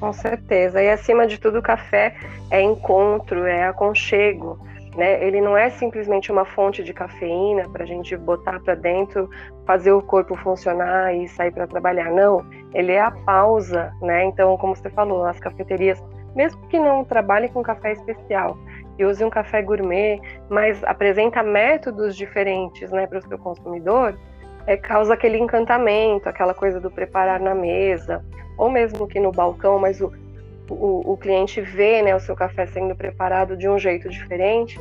Com certeza. E acima de tudo, o café é encontro, é aconchego. Né? Ele não é simplesmente uma fonte de cafeína para a gente botar para dentro, fazer o corpo funcionar e sair para trabalhar. Não, ele é a pausa, né? Então, como você falou, as cafeterias, mesmo que não trabalhem com café especial e use um café gourmet, mas apresenta métodos diferentes, né, para o seu consumidor, é, causa aquele encantamento, aquela coisa do preparar na mesa, ou mesmo que no balcão, mas o, o, o cliente vê né, o seu café sendo preparado de um jeito diferente,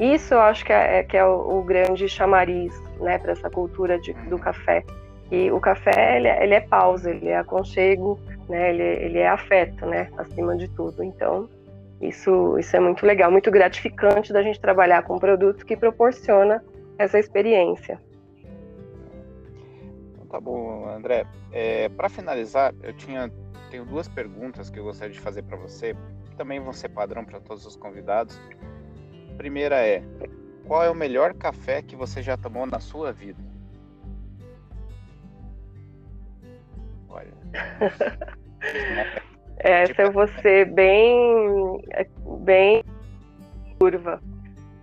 Isso eu acho que é, é que é o, o, grande chamariz, né, para essa cultura de, do café. E o café ele, é, ele, é pausa, ele é aconchego, né, ele, ele é afeto, né, acima de tudo. Então isso, isso é muito legal, muito gratificante da gente trabalhar com um produto que proporciona essa experiência. Tá bom, André. É, para finalizar, eu tinha tenho duas perguntas que eu gostaria de fazer para você, que também vão ser padrão para todos os convidados. A primeira é: qual é o melhor café que você já tomou na sua vida? Olha. Essa eu vou ser bem, bem curva.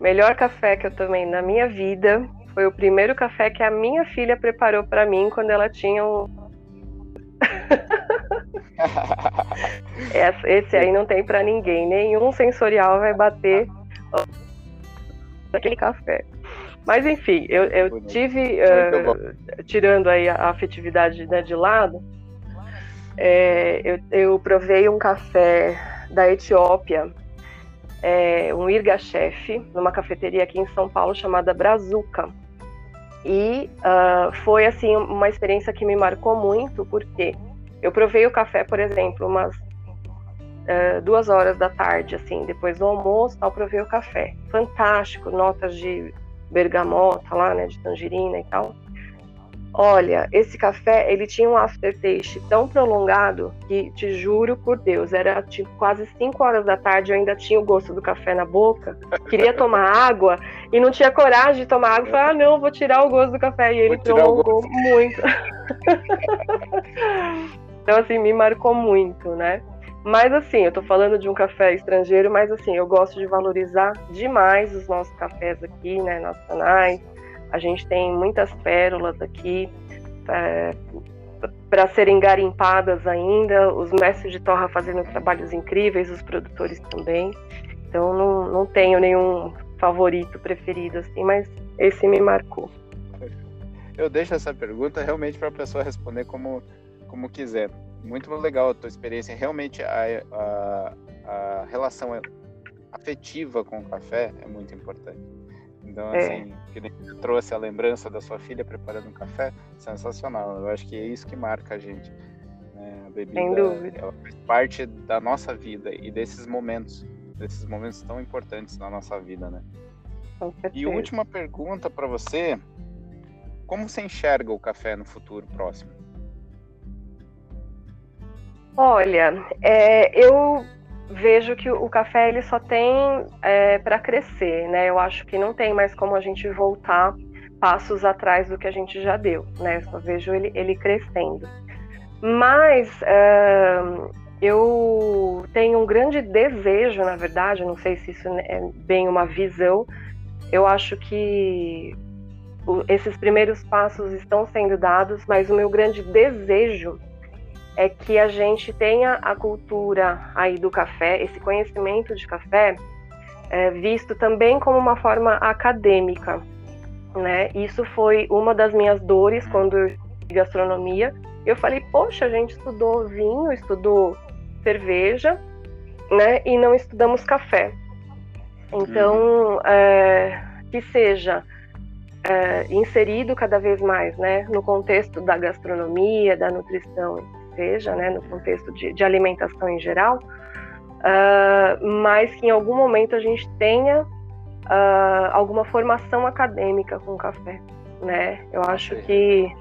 Melhor café que eu tomei na minha vida foi o primeiro café que a minha filha preparou para mim quando ela tinha um. Esse aí não tem para ninguém, nenhum sensorial vai bater aquele café. Mas enfim, eu, eu tive, uh, tirando aí a afetividade né, de lado, é, eu, eu, provei um café da Etiópia, é, um Irga Chef, numa cafeteria aqui em São Paulo chamada Brazuca. E uh, foi assim uma experiência que me marcou muito, porque eu provei o café, por exemplo, umas uh, duas horas da tarde, assim, depois do almoço, tal, provei o café. Fantástico, notas de bergamota lá, né, de tangerina e tal. Olha, esse café, ele tinha um aftertaste tão prolongado que, te juro por Deus, era tipo quase 5 horas da tarde, eu ainda tinha o gosto do café na boca, queria tomar água e não tinha coragem de tomar água. Falei, ah, não, vou tirar o gosto do café. E ele prolongou muito. então, assim, me marcou muito, né? Mas assim, eu tô falando de um café estrangeiro, mas assim, eu gosto de valorizar demais os nossos cafés aqui, né, nacionais a gente tem muitas pérolas aqui é, para serem garimpadas ainda, os mestres de torra fazendo trabalhos incríveis, os produtores também. Então não, não tenho nenhum favorito preferido assim, mas esse me marcou. Eu deixo essa pergunta realmente para a pessoa responder como, como quiser. Muito legal a tua experiência. Realmente a, a, a relação afetiva com o café é muito importante. Então, é. assim, que você trouxe a lembrança da sua filha preparando um café, sensacional. Eu acho que é isso que marca a gente. Né? A bebida Sem dúvida. Ela faz parte da nossa vida e desses momentos, desses momentos tão importantes na nossa vida, né? E última pergunta para você: como você enxerga o café no futuro próximo? Olha, é, eu vejo que o café ele só tem é, para crescer, né? Eu acho que não tem mais como a gente voltar passos atrás do que a gente já deu, né? Eu só vejo ele, ele crescendo. Mas é, eu tenho um grande desejo, na verdade, não sei se isso é bem uma visão. Eu acho que esses primeiros passos estão sendo dados, mas o meu grande desejo é que a gente tenha a cultura aí do café, esse conhecimento de café, é, visto também como uma forma acadêmica, né? Isso foi uma das minhas dores quando eu gastronomia. Eu falei, poxa, a gente estudou vinho, estudou cerveja, né? E não estudamos café. Então, é, que seja é, inserido cada vez mais, né? No contexto da gastronomia, da nutrição seja, né, no contexto de, de alimentação em geral, uh, mas que em algum momento a gente tenha uh, alguma formação acadêmica com café, né? Eu acho que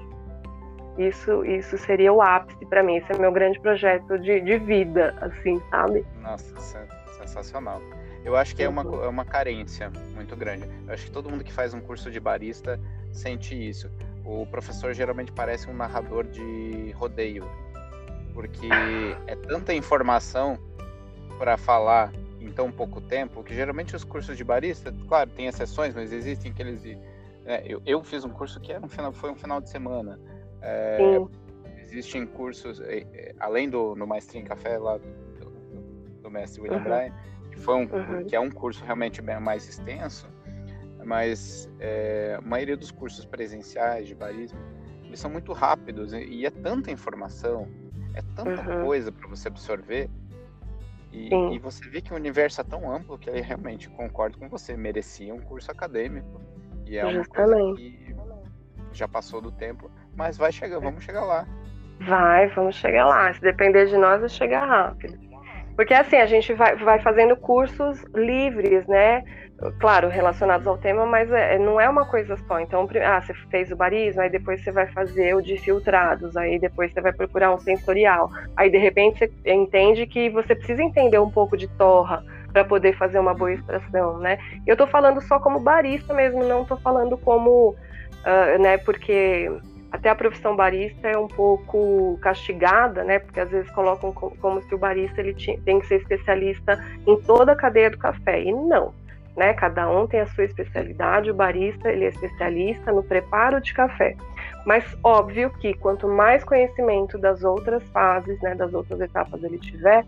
isso, isso seria o ápice para mim. Esse é meu grande projeto de, de vida, assim, sabe? Nossa, sensacional. Eu acho que é uma, uhum. é uma carência muito grande. Eu acho que todo mundo que faz um curso de barista sente isso. O professor geralmente parece um narrador de rodeio porque é tanta informação para falar em tão pouco tempo que geralmente os cursos de barista, claro, tem exceções, mas existem aqueles. Né, eu, eu fiz um curso que era um final, foi um final de semana. É, existem cursos, além do no Maestria em Café lá do, do, do mestre William uhum. Bryan, que, foi um, uhum. que é um curso realmente bem mais extenso, mas é, a maioria dos cursos presenciais de barismo eles são muito rápidos e é tanta informação é tanta uhum. coisa para você absorver. E, e, você vê que o universo é tão amplo que ele realmente concordo com você, merecia um curso acadêmico. E é Justamente. uma coisa que já passou do tempo, mas vai chegar, vamos chegar lá. Vai, vamos chegar lá. Se depender de nós, vai chegar rápido. Porque assim, a gente vai, vai fazendo cursos livres, né? Claro, relacionados ao tema, mas é, não é uma coisa só. Então, ah, você fez o barismo, aí depois você vai fazer o de filtrados, aí depois você vai procurar um sensorial. Aí, de repente, você entende que você precisa entender um pouco de torra para poder fazer uma boa extração, né? Eu tô falando só como barista mesmo, não tô falando como, uh, né, porque até a profissão barista é um pouco castigada, né? Porque às vezes colocam como se o barista ele tem que ser especialista em toda a cadeia do café. E não, né? Cada um tem a sua especialidade. O barista ele é especialista no preparo de café. Mas óbvio que quanto mais conhecimento das outras fases, né, das outras etapas ele tiver,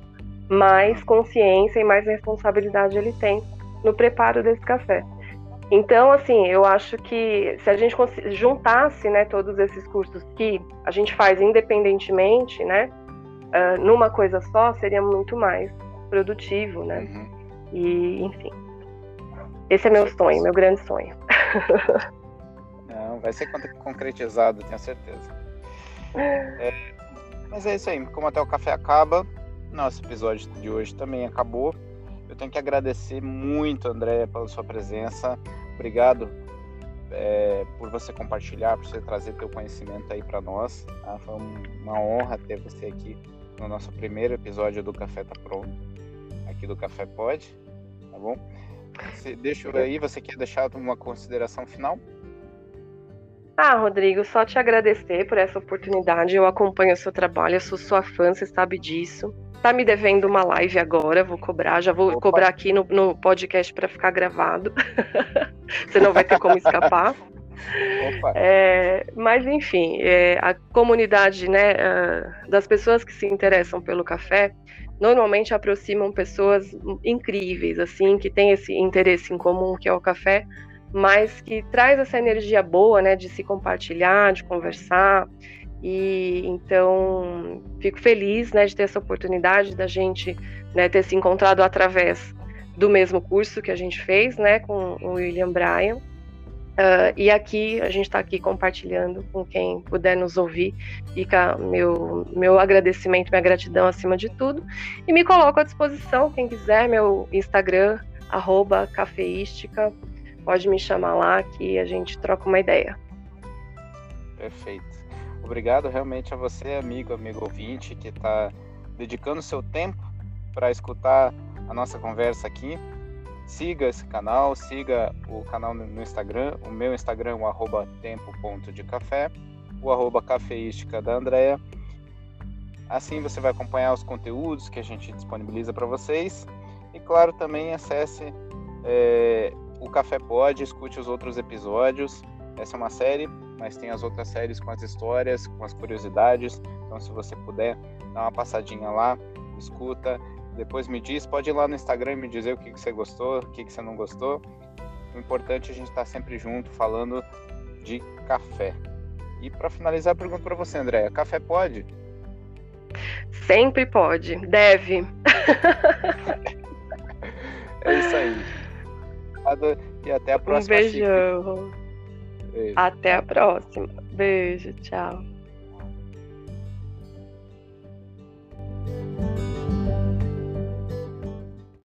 mais consciência e mais responsabilidade ele tem no preparo desse café. Então, assim, eu acho que se a gente juntasse, né, todos esses cursos que a gente faz independentemente, né, uh, numa coisa só, seria muito mais produtivo, né? Uhum. E, enfim, esse é meu sonho, meu grande sonho. Não, vai ser concretizado, tenho certeza. É, mas é isso aí, como até o café acaba, nosso episódio de hoje também acabou. Eu tenho que agradecer muito, André, pela sua presença. Obrigado é, por você compartilhar, por você trazer teu conhecimento aí para nós. Tá? Foi uma honra ter você aqui no nosso primeiro episódio do Café Tá Pronto, aqui do Café Pode, tá bom? Você, deixa eu aí, você quer deixar uma consideração final? Ah, Rodrigo, só te agradecer por essa oportunidade. Eu acompanho o seu trabalho, eu sou sua fã, você sabe disso. Tá me devendo uma live agora, vou cobrar, já vou Opa. cobrar aqui no, no podcast para ficar gravado. Você não vai ter como escapar. É, mas enfim, é, a comunidade né, das pessoas que se interessam pelo café normalmente aproximam pessoas incríveis, assim, que têm esse interesse em comum que é o café, mas que traz essa energia boa, né, de se compartilhar, de conversar. E então fico feliz né, de ter essa oportunidade da gente né, ter se encontrado através do mesmo curso que a gente fez né, com o William Bryan. Uh, e aqui a gente está aqui compartilhando com quem puder nos ouvir. Fica meu, meu agradecimento, minha gratidão acima de tudo. E me coloco à disposição, quem quiser, meu Instagram, arroba cafeística, pode me chamar lá que a gente troca uma ideia. Perfeito. Obrigado realmente a você, amigo, amigo ouvinte, que está dedicando seu tempo para escutar a nossa conversa aqui. Siga esse canal, siga o canal no Instagram. O meu Instagram é o tempo.decafé, o arroba cafeística da Andrea. Assim você vai acompanhar os conteúdos que a gente disponibiliza para vocês. E claro, também acesse é, o Café Pod, escute os outros episódios. Essa é uma série mas tem as outras séries com as histórias, com as curiosidades. Então, se você puder, dá uma passadinha lá, escuta, depois me diz. Pode ir lá no Instagram e me dizer o que, que você gostou, o que, que você não gostou. O importante é a gente estar tá sempre junto falando de café. E para finalizar, eu pergunto para você, Andréia: café pode? Sempre pode, deve. é isso aí. E até a próxima. Um beijão. Beijo. Até a próxima. Beijo, tchau.